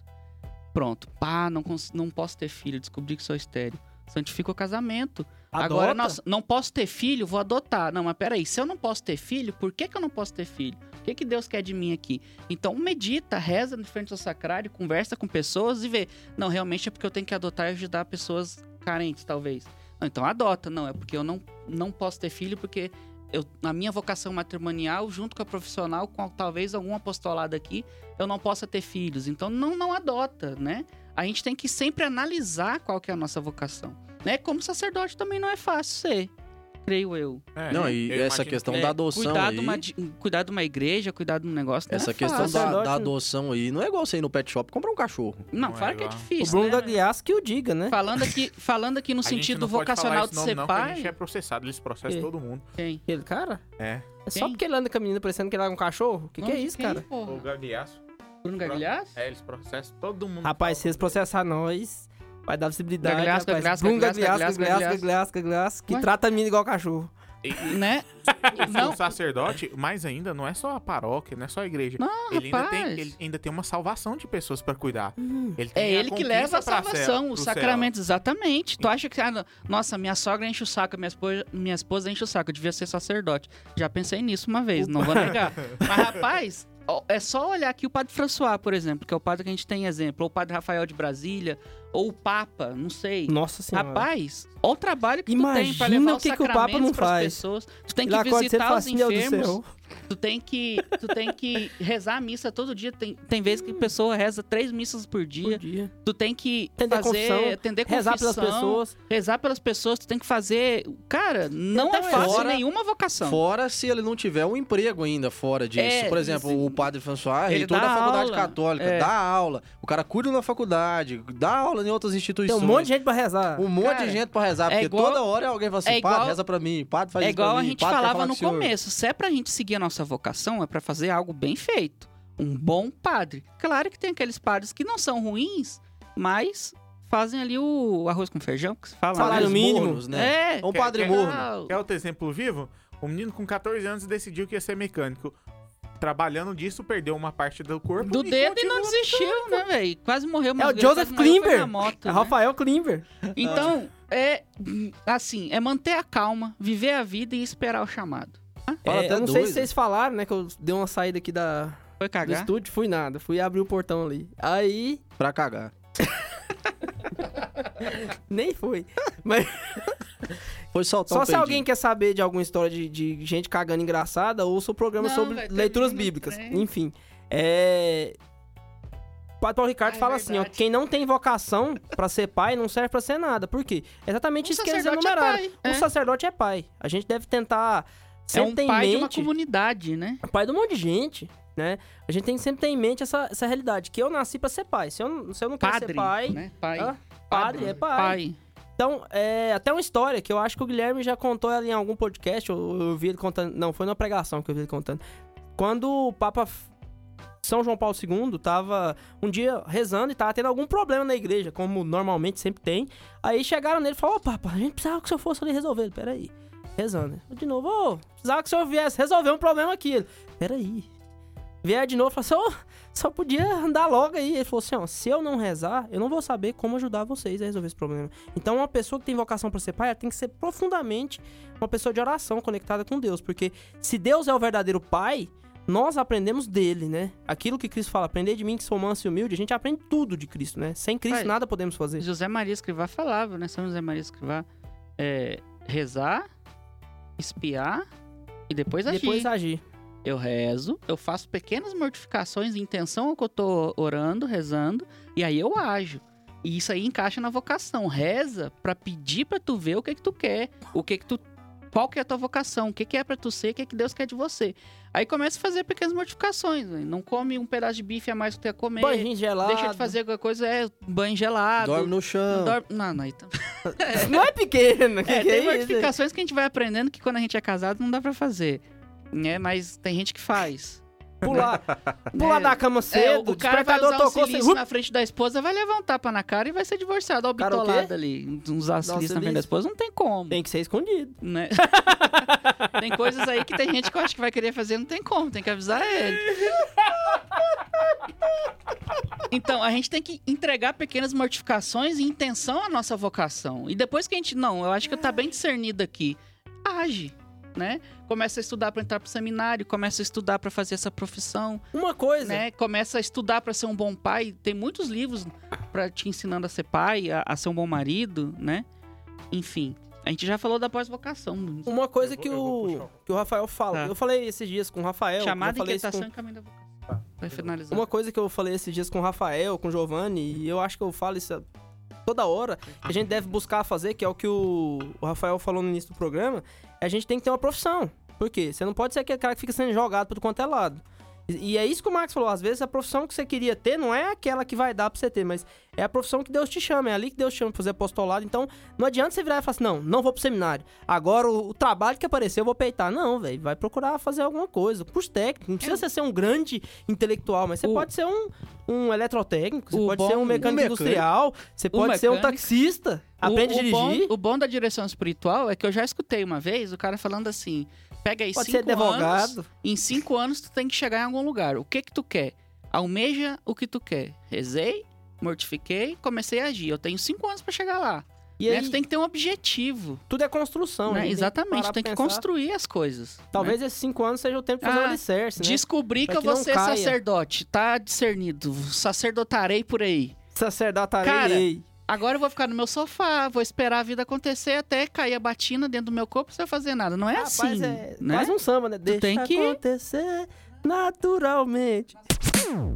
Pronto. Pá, não, não posso ter filho. Descobri que sou estéreo. Santifica o casamento. Agora, Adota? nossa, não posso ter filho, vou adotar. Não, mas peraí, se eu não posso ter filho, por que, que eu não posso ter filho? O que, que Deus quer de mim aqui? Então medita, reza de frente ao sacrário, conversa com pessoas e vê. Não, realmente é porque eu tenho que adotar e ajudar pessoas carentes, talvez. Não, então adota. Não, é porque eu não, não posso ter filho, porque eu, na minha vocação matrimonial, junto com a profissional, com talvez algum apostolado aqui, eu não possa ter filhos. Então não, não adota, né? A gente tem que sempre analisar qual que é a nossa vocação. Né? Como sacerdote também não é fácil ser, creio eu. É, Não, e eu essa imagino questão É, da adoção cuidar, aí. de uma, cuidar de uma igreja, cuidar de um negócio. não Essa é questão da, da adoção aí não é igual você ir no pet shop e comprar um cachorro. Não, Não é claro que é igual. O difícil. Bruno né? Gagliasso que o diga, né? Falando aqui, [LAUGHS] falando aqui no sentido vocacional de ser não, que A pai. gente é processado, eles processam Que? todo mundo. Quem? Aquele cara? É. É só porque ele anda com a menina parecendo que ele é um cachorro? O que, que é isso, quem, cara? porra? O Gagliasso. Bruno Gagliasso? É, eles processam todo mundo. Rapaz, se eles processar nós, vai dar visibilidade. Gagliasso, Gagliasso, Gagliasso, Gagliasso, Gagliasso, Gagliasso, que Ué? trata a menina igual cachorro. Né? Não. Não, O sacerdote, mais ainda, não é só a paróquia, não é só a igreja. não, ele, ainda tem, rapaz. ele ainda tem uma salvação de pessoas pra cuidar. Ele tem É ele que leva a céu- salvação, pro os céu. sacramentos, exatamente. Tu acha que, ah, nossa, minha sogra enche o saco, minha esposa, minha esposa enche o saco, eu devia ser sacerdote. Já pensei nisso uma vez, não vou negar. [LAUGHS] Mas, rapaz, é só olhar aqui o Padre François, por exemplo, que é o padre que a gente tem exemplo, ou o Padre Rafael de Brasília, ou o Papa, não sei. Nossa senhora. Rapaz, olha o trabalho que tu tem pra Imagina levar o que que o Papa não faz. pessoas. Tu tem que e visitar os assim, enfermos. Tu tem que, tu tem que rezar a missa todo dia. Tem, tem vezes que a pessoa reza três missas por dia. Por dia. Tu tem que Atender fazer, confissão, atender Rezar pelas confissão, pessoas. rezar pelas pessoas. Tu tem que fazer. Cara, não Então é é fácil fora- nenhuma vocação. Fora se ele não tiver um emprego ainda fora disso. É, Por exemplo, isso. o padre François, Ele reitor da faculdade aula, católica, é. dá aula. O cara cuida na faculdade, dá aula em outras Tem instituições. um monte de gente pra rezar. Um monte Cara, de gente pra rezar, é porque igual- toda hora alguém fala assim, é igual- padre, reza pra mim, padre faz É isso pra igual a mim, gente falava no começo. Se é pra gente seguir a nossa vocação, é pra fazer algo bem feito. Um bom padre. Claro que tem aqueles padres que não são ruins, mas fazem ali o arroz com feijão, que se fala. Salário né? Mínimo. mornos, né? É. Um padre quer- morno. Legal. Quer outro exemplo vivo? Um menino com 14 anos decidiu que ia ser mecânico. Trabalhando disso, perdeu uma parte do corpo. Do dedo e não desistiu, né, velho? Quase morreu É o Joseph Klimber. moto, É né? Rafael Klimber. Então, é assim, é manter a calma, viver a vida e esperar o chamado. Fala É, até eu não sei se vocês falaram, né? Que eu dei uma saída aqui da, Foi do cagar? estúdio, fui nada. Fui abrir o portão ali. Aí, Pra cagar. [LAUGHS] nem foi. [LAUGHS] Mas Foi soltar só um se alguém quer saber de alguma história de, de gente cagando engraçada, ouça o programa Não, sobre leituras bíblicas. trem. Enfim. É. O Padre Paulo Ricardo Ah, é fala assim, ó, quem não tem vocação pra ser pai não serve pra ser nada. Por quê? É exatamente Um isso que eles é enumeraram. pai, O é. sacerdote é pai. A gente deve tentar É um pai de uma comunidade, né? pai de um monte de gente, né? A gente tem que sempre ter em mente essa, essa realidade, que eu nasci pra ser pai. Se eu, não- se eu não quero Padre, ser pai, né? Pai. Hã? padre é pai. Então, é até uma história que eu acho que o Guilherme já contou ela em algum podcast, ou eu vi ele contando, não, foi na pregação que eu vi ele contando. Quando o Papa São João Paulo II tava um dia rezando e tava tendo algum problema na igreja, como normalmente sempre tem. Aí chegaram nele e falaram, ô Papa, a gente precisava que o senhor fosse ali resolver. Peraí. Rezando. De novo, ô, precisava que o senhor viesse resolver um problema aqui. Ele, peraí. Vier de novo e falou assim, ô, só podia andar logo aí. Ele falou assim, ó, se eu não rezar, eu não vou saber como ajudar vocês a resolver esse problema. Então, uma pessoa que tem vocação pra ser pai, ela tem que ser profundamente uma pessoa de oração conectada com Deus. Porque se Deus é o verdadeiro pai, nós aprendemos dele, né? Aquilo que Cristo fala, aprender de mim que sou manso e humilde, a gente aprende tudo de Cristo, né? Sem Cristo Pai, nada podemos fazer. José Maria Escrivá falava, né? São José Maria Escrivá. É, rezar, espiar e depois agir. Depois agir. Eu rezo, eu faço pequenas mortificações em intenção ao que eu tô orando, rezando, e aí eu ajo. E isso aí encaixa na vocação. Reza pra pedir pra tu ver o que que tu quer, o que que tu Qual que é a tua vocação? O que, que é pra tu ser? O que, que Deus quer de você? Aí começa a fazer pequenas mortificações. né? Não come um pedaço de bife a mais que tu ia comer. Banho gelado. Deixa de fazer alguma coisa, é banho gelado. Dorme no chão. Não, dorme- não, não, então. [LAUGHS] Não é pequeno. Que É, que tem é isso? mortificações que a gente vai aprendendo que quando a gente é casado não dá pra fazer. Né? Mas tem gente que faz. Pular, [LAUGHS] pular É, da cama É, cedo, o, o cara vai usar um tocou, você... silício na frente da esposa, vai levar um tapa na cara e vai ser divorciado. Ó, o Cara, o quê? bitolado ali. Usar um silício na frente da esposa não tem como. Tem que ser escondido. né? [LAUGHS] tem coisas aí que tem gente que eu acho que vai querer fazer, não tem como, tem que avisar ele. Então, a gente tem que entregar pequenas mortificações em intenção à nossa vocação. E depois que a gente, não, eu acho que tá bem discernido aqui, age, né? Começa a estudar para entrar pro seminário, começa a estudar para fazer essa profissão, Uma coisa, né? Começa a estudar para ser um bom pai. Tem muitos livros para te ensinando a ser pai, a, a ser um bom marido, né? Enfim, a gente já falou da pós-vocação. uma coisa vou- que o, que o Rafael fala. Tá. Eu falei esses dias com o Rafael. Chamada eu falei isso inquietação com- e caminho da vocação. Vai finalizar. Uma coisa que eu falei esses dias com o Rafael, com o Giovanni, e eu acho que eu falo isso toda hora, que a gente deve buscar fazer, que é o que o, o Rafael falou no início do programa, é a gente tem que ter uma profissão. Por quê? Você não pode ser aquele cara que fica sendo jogado por quanto é lado. E, e é isso que o Marcos falou, às vezes a profissão que você queria ter não é aquela que vai dar pra você ter, mas é a profissão que Deus te chama, é ali que Deus te chama pra fazer apostolado. Então, não adianta você virar e falar assim, não, não vou pro seminário. Agora o, o trabalho que apareceu eu vou peitar. Não, velho, vai procurar fazer alguma coisa, curso técnico. Não precisa você ser um grande intelectual, mas você O- pode ser um, um eletrotécnico, você O pode ser bom- um mecânico um mecânico. industrial, você pode ser um mecânico. taxista, aprende o, a o bom, dirigir. o bom da direção espiritual é que eu já escutei uma vez o cara falando assim: pega aí Pode cinco ser advogado. anos, em cinco anos tu tem que chegar em algum lugar. O que que tu quer? Almeja o que tu quer. Rezei, mortifiquei, comecei a agir. Eu tenho cinco anos pra chegar lá. E né? aí, Tu tem que ter um objetivo. tudo é construção. né? a gente tem que Exatamente, tu tem que construir as coisas. né? Talvez esses cinco anos seja o tempo de fazer Ah, o alicerce, né? Descobri Pra que eu que vou ser caia. sacerdote. Tá discernido. Sacerdotarei por aí. Sacerdotarei. Agora eu vou ficar no meu sofá, vou esperar a vida acontecer até cair a batina dentro do meu corpo sem fazer nada. Não é Rapaz, assim, é né? quase um samba, né? Deixa tem que- acontecer naturalmente.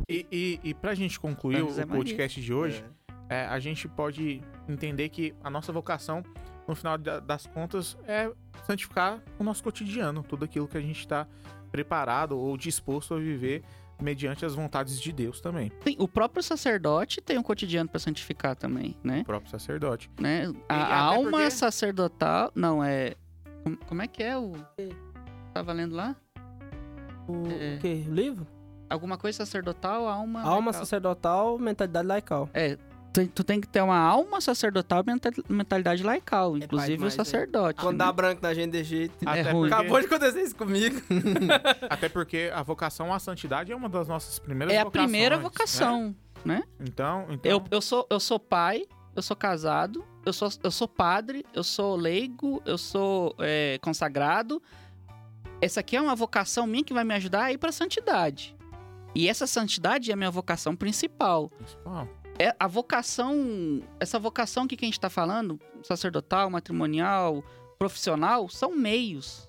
E, e, e pra gente concluir Pra o podcast de hoje, é, a gente pode entender que a nossa vocação, no final da- das contas, é santificar o nosso cotidiano, tudo aquilo que a gente está preparado ou disposto a viver mediante as vontades de Deus também, Tem- o próprio sacerdote tem um cotidiano pra santificar também, né? o próprio sacerdote. né? A, E alma porque- sacerdotal. Não, é. como- é que é o. Tava lendo lá? O, É. o quê? O livro? Alguma coisa sacerdotal, alma. Alma laical. sacerdotal, mentalidade laical. É. Tu, tu tem que ter uma alma sacerdotal e menta- mentalidade laical, inclusive demais, o sacerdote. Quando né? dá branco na gente desse jeito. É porque- Acabou de acontecer isso comigo. [LAUGHS] Até porque a vocação à santidade é uma das nossas primeiras É a vocações, primeira né? vocação, né? Então, então Eu, eu, sou, eu sou pai, eu sou casado, eu sou, eu sou padre, eu sou leigo, eu sou é, consagrado. Essa aqui é uma vocação minha que vai me ajudar a ir pra santidade. E essa santidade é a minha vocação principal. principal. É a vocação, essa vocação que, a gente tá falando, sacerdotal, matrimonial, profissional, são meios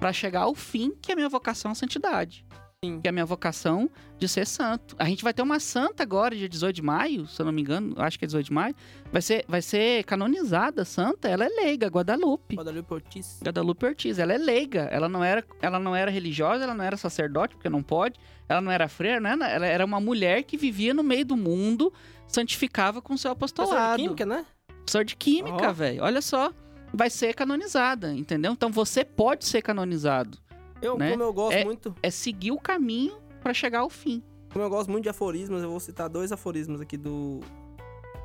para chegar ao fim, que é a minha vocação à santidade. Sim. Que é a minha vocação de ser santo. A gente vai ter uma santa agora, dia 18 de maio, se eu não me engano, acho que é 18 de maio. Vai ser, vai ser canonizada santa, ela é leiga, Guadalupe. Guadalupe Ortiz. Guadalupe Ortiz, ela é leiga, ela não era, ela não era religiosa, ela não era sacerdote, porque não pode, ela não era freira, né? ela era uma mulher que vivia no meio do mundo, santificava com seu Professor apostolado. de química, né? Professor de química, Ó. velho, olha só, vai ser canonizada, entendeu? Então você pode ser canonizado, Eu, Né? como eu gosto É- muito, é seguir o caminho para chegar ao fim. como eu gosto muito de aforismos, eu vou citar dois aforismos aqui do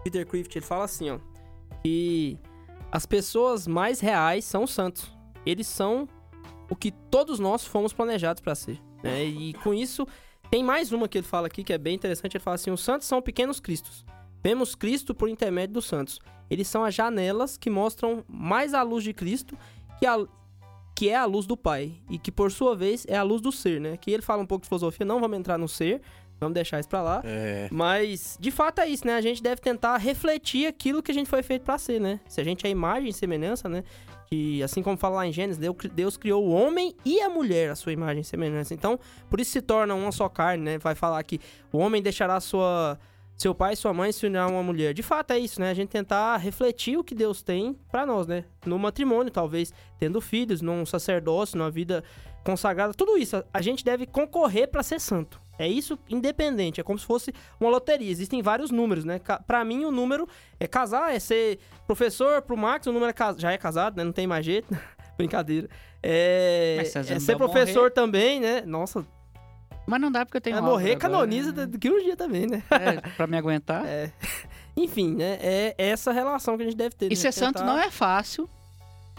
Peter Crift. Ele fala assim, ó, que as pessoas mais reais são os santos. Eles são o que todos nós fomos planejados para ser. né? E com isso, tem mais uma que ele fala aqui que é bem interessante. Ele fala assim: os santos são pequenos cristos. Vemos Cristo por intermédio dos santos. Eles são as janelas que mostram mais a luz de Cristo que, a, que é a luz do Pai. E que, por sua vez, é a luz do ser, né? Aqui ele fala um pouco de filosofia, não vamos entrar no ser, vamos deixar isso pra lá. É. Mas, de fato, é isso, né? A gente deve tentar refletir aquilo que a gente foi feito pra ser, né? Se a gente é imagem e semelhança, né? Que, assim como fala lá em Gênesis, Deus, criou o homem e a mulher, a sua imagem e semelhança. Então, por isso se torna uma só carne, né? Vai falar que o homem deixará sua, seu pai e sua mãe se unirão a uma mulher. De fato é isso, né? A gente tentar refletir o que Deus tem pra nós, né? No matrimônio, talvez, tendo filhos, num sacerdócio, numa vida consagrada, tudo isso. A gente deve concorrer pra ser santo. É isso independente, é como se fosse uma loteria. Existem vários números, né? Pra mim, o número é casar, é ser professor. Pro Max, o número é cas- já é casado, né? Não tem mais jeito. [LAUGHS] Brincadeira. É, é ser professor também, né? Nossa, Mas não dá porque eu tenho é morrer agora, canoniza né? uns dias também, né? É, pra me aguentar. É. Enfim, né? É essa relação que a gente deve ter. E né? ser santo Tentar- não é fácil.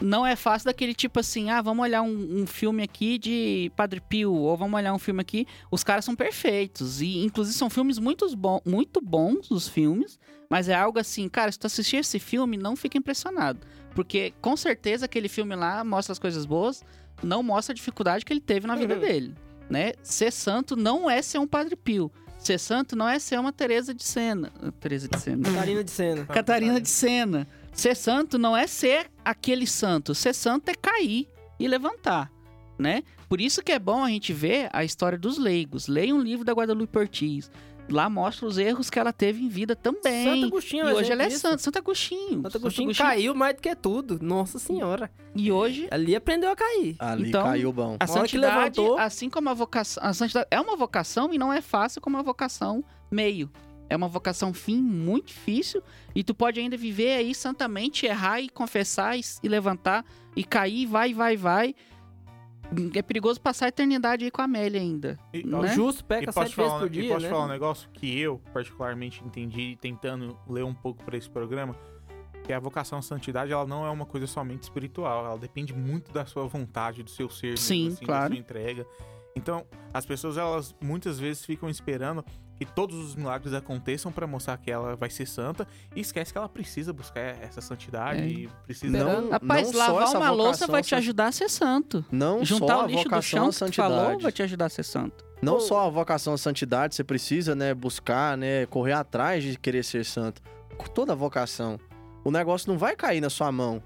Não é fácil daquele tipo assim, ah, vamos olhar um, um filme aqui de Padre Pio, ou vamos olhar um filme aqui. Os caras são perfeitos. E, inclusive, são filmes muito, bom, muito bons, os filmes. Mas é algo assim, cara, se tu assistir esse filme, não fica impressionado. Porque, com certeza, aquele filme lá mostra as coisas boas, não mostra a dificuldade que ele teve na vida Uhum. dele. Né? Ser santo não é ser um Padre Pio. Ser santo não é ser uma Teresa de Sena. Teresa de Sena. Catarina de cena. Catarina de Sena. Ser santo não é ser aquele santo. Ser santo é cair e levantar, né? Por isso que é bom a gente ver a história dos leigos. Leia um livro da Guadalupe Ortiz. Lá mostra os erros que ela teve em vida também. Santo Agostinho, e é um hoje ela é exemplo santo. Santo Agostinho. Santo Agostinho caiu mais do que tudo. Nossa senhora. E hoje Ali aprendeu a cair. Ali Então, caiu bom. a hora que santidade, levantou- assim como a vocação, a santidade é uma vocação e não é fácil como a vocação meio. É uma vocação fim muito difícil e tu pode ainda viver aí santamente, errar e confessar e, e levantar e cair, vai, vai, vai. É perigoso passar a eternidade aí com a Amélia ainda. E, Né? Justo, E peca sete vezes por e dia, posso né? falar um negócio que eu, particularmente, entendi tentando ler um pouco para esse programa, que a vocação à santidade, ela não é uma coisa somente espiritual, ela depende muito da sua vontade, do seu ser, mesmo, Sim, assim, claro. da sua entrega. Então, as pessoas, elas muitas vezes ficam esperando que todos os milagres aconteçam para mostrar que ela vai ser santa e esquece que ela precisa buscar essa santidade É. e precisa Não- Rapaz, só lavar essa uma louça vai te ajudar a ser santo. Não Juntar só o a lixo do vocação chão à que tu falou santidade. vai te ajudar a ser santo. Não só a vocação à santidade, você precisa, né, buscar, né, correr atrás de querer ser santo. Toda vocação. O negócio não vai cair na sua mão.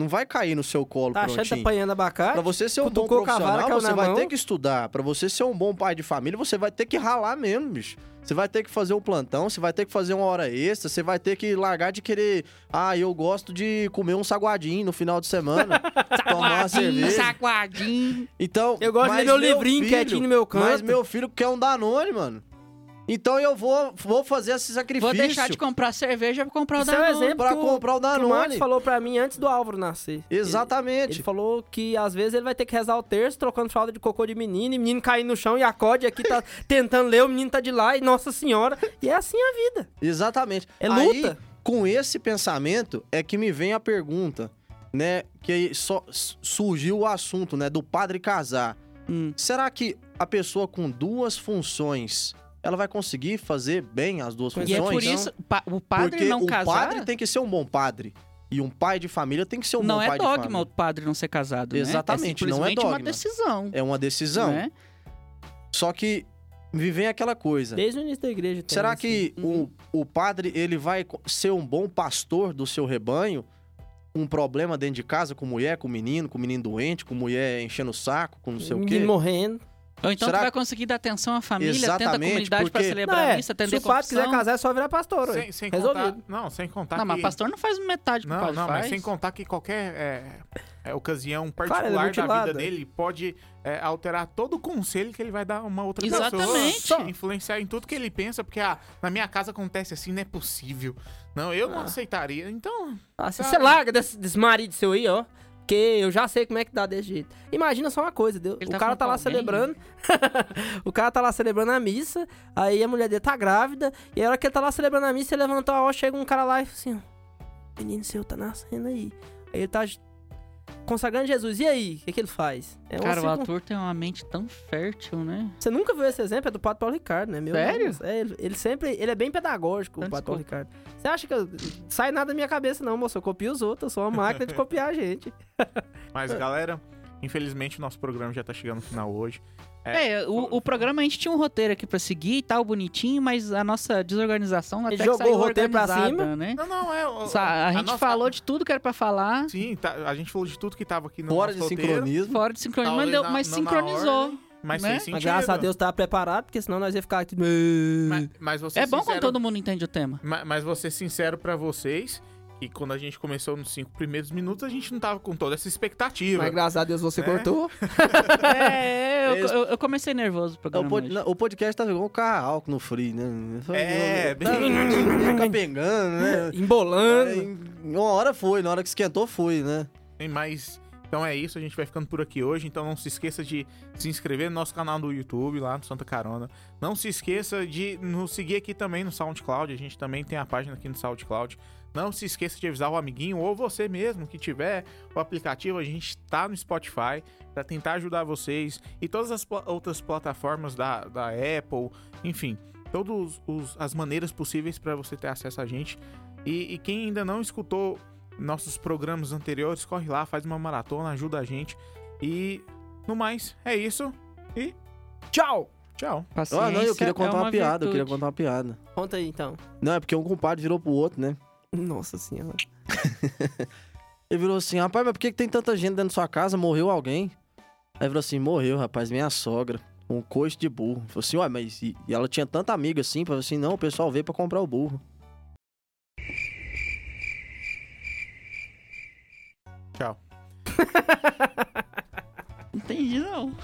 Não vai cair no seu colo Tá tá prontinho. apanhando abacate? Pra você ser um bom profissional, caiu você vai mão. ter que estudar. Pra você ser um bom pai de família, você vai ter que ralar mesmo, bicho. Você vai ter que fazer um plantão, você vai ter que fazer uma hora extra, você vai ter que largar de querer. Ah, eu gosto de comer um saguadinho no final de semana. [LAUGHS] tomar uma cerveja. saguadinho. Então, Eu gosto de ler meu livrinho filho- quietinho no meu canto. Mas meu filho quer um Danone, mano. Então eu vou, vou fazer esse sacrifício Vou deixar de comprar cerveja pra comprar o Isso é um Danone. exemplo pra que o- comprar o que o Danone. falou pra mim antes do Álvaro nascer. Exatamente. Ele falou que às vezes ele vai ter que rezar o terço, trocando fralda de cocô de menino, e menino caindo no chão e acorde aqui, tá [LAUGHS] tentando ler, o menino tá de lá, e Nossa Senhora. E é assim a vida. Exatamente. É Aí, luta. com esse pensamento é que me vem a pergunta, né? Que aí só surgiu o assunto, né? Do padre casar. Hum. Será que a pessoa com duas funções, ela vai conseguir fazer bem as duas Pois E é funções? por isso, pa- o padre Porque não o casar padre tem que ser um bom padre. E um pai de família tem que ser um não bom é pai de dogma família. o padre não ser casado, né? Exatamente, é não é simplesmente uma dogma. decisão, É uma decisão. né? Só que me vem aquela coisa. Desde o início da igreja. tem Será que Uhum. o, o padre ele vai ser um bom pastor do seu rebanho? Um problema dentro de casa com mulher, com menino, com menino doente, com mulher enchendo o saco, com não sei o Menino quê? morrendo. Ou então Será tu vai que- conseguir dar atenção à família, tenta a Exatamente, comunidade pra porque- celebrar Não, a é, se atender o padre quiser casar, é só virar pastor. Sem, sem Resolvido. contar, não, sem contar Não, que... mas pastor não faz metade que o Não, padre não, faz. mas sem contar que qualquer é, é, ocasião é particular da vida dele pode é, alterar todo o conselho que ele vai dar a uma outra Exatamente. pessoa. Influenciar em tudo que ele pensa, porque ah, na minha casa acontece assim, não é possível. Não, eu não Ah. aceitaria. Então, Ah, você larga desse, desse marido seu aí, ó. Porque eu já sei como é que dá desse jeito. Imagina só uma coisa. Ele o tá cara tá lá alguém? celebrando. [LAUGHS] o cara tá lá celebrando a missa. Aí a mulher dele tá grávida. E a hora que ele tá lá celebrando a missa, ele levantou a ó, chega um cara lá e fala assim: Menino seu tá nascendo aí. Aí ele tá consagrando Jesus. E aí? O que, que ele faz? É Cara, o circun- ator tem uma mente tão fértil, né? Você nunca viu esse exemplo? É do Padre Paulo Ricardo, né? Meu Sério? É, ele, ele sempre. Ele é bem pedagógico, Então, o Padre Paulo. Ricardo. Você acha que eu, sai nada da minha cabeça, não, moço? Eu copio os outros. Eu sou uma máquina de [LAUGHS] copiar a gente. mas galera, infelizmente o nosso programa já tá chegando no final hoje. É, É, o, o programa a gente tinha um roteiro aqui pra seguir e tal, bonitinho, mas a nossa desorganização até Ele que jogou saiu o roteiro pra cima. né? Não, não, é. o- Sa- A gente nossa- falou de tudo que era pra falar, Sim, tá- a gente falou de tudo que tava aqui no Fora nosso de roteiro. sincronismo. fora de sincronismo, mas, Talvez deu- na- mas sincronizou. Mas Né? Mas graças a Deus tava preparado, porque senão nós ia ficar aqui. Mas, mas você É bom quando sincero- todo mundo entende o tema. Ma- Mas vou ser sincero pra vocês, que quando a gente começou nos cinco primeiros minutos, a gente não tava com toda essa expectativa. Mas graças a Deus você É. cortou. É, eu, eu- eu comecei nervoso o Não, programa o, pod- não, o podcast tá igual um carro álcool no free, né? É, tá, bem- fica pegando, né? [LAUGHS] Embolando. Aí, uma hora foi, na hora que esquentou foi, né? Tem mais. Então é isso, a gente vai ficando por aqui hoje. Então não se esqueça de se inscrever no nosso canal do YouTube, lá no Santa Carona. Não se esqueça de nos seguir aqui também no SoundCloud. A gente também tem a página aqui no SoundCloud. Não se esqueça de avisar o amiguinho ou você mesmo que tiver o aplicativo. A gente tá no Spotify para tentar ajudar vocês e todas as pla- outras plataformas da, da Apple, enfim, todas as maneiras possíveis para você ter acesso a gente. E, e quem ainda não escutou nossos programas anteriores, corre lá, faz uma maratona, ajuda a gente. E no mais, é isso. E Tchau. tchau. Paciência Ah, não, eu queria é contar uma, piada, eu queria contar uma piada. Conta aí então. Não, é porque um compadre virou pro outro, né? Nossa senhora. Ele virou assim, rapaz, mas por que, que tem tanta gente dentro da sua casa? Morreu alguém? Aí virou assim, morreu, rapaz, minha sogra. Um coice de burro. Falou assim, ué, mas e, e ela tinha tanta amiga assim? Falou assim, não, o pessoal veio pra comprar o burro. Tchau. [LAUGHS] Entendi, não.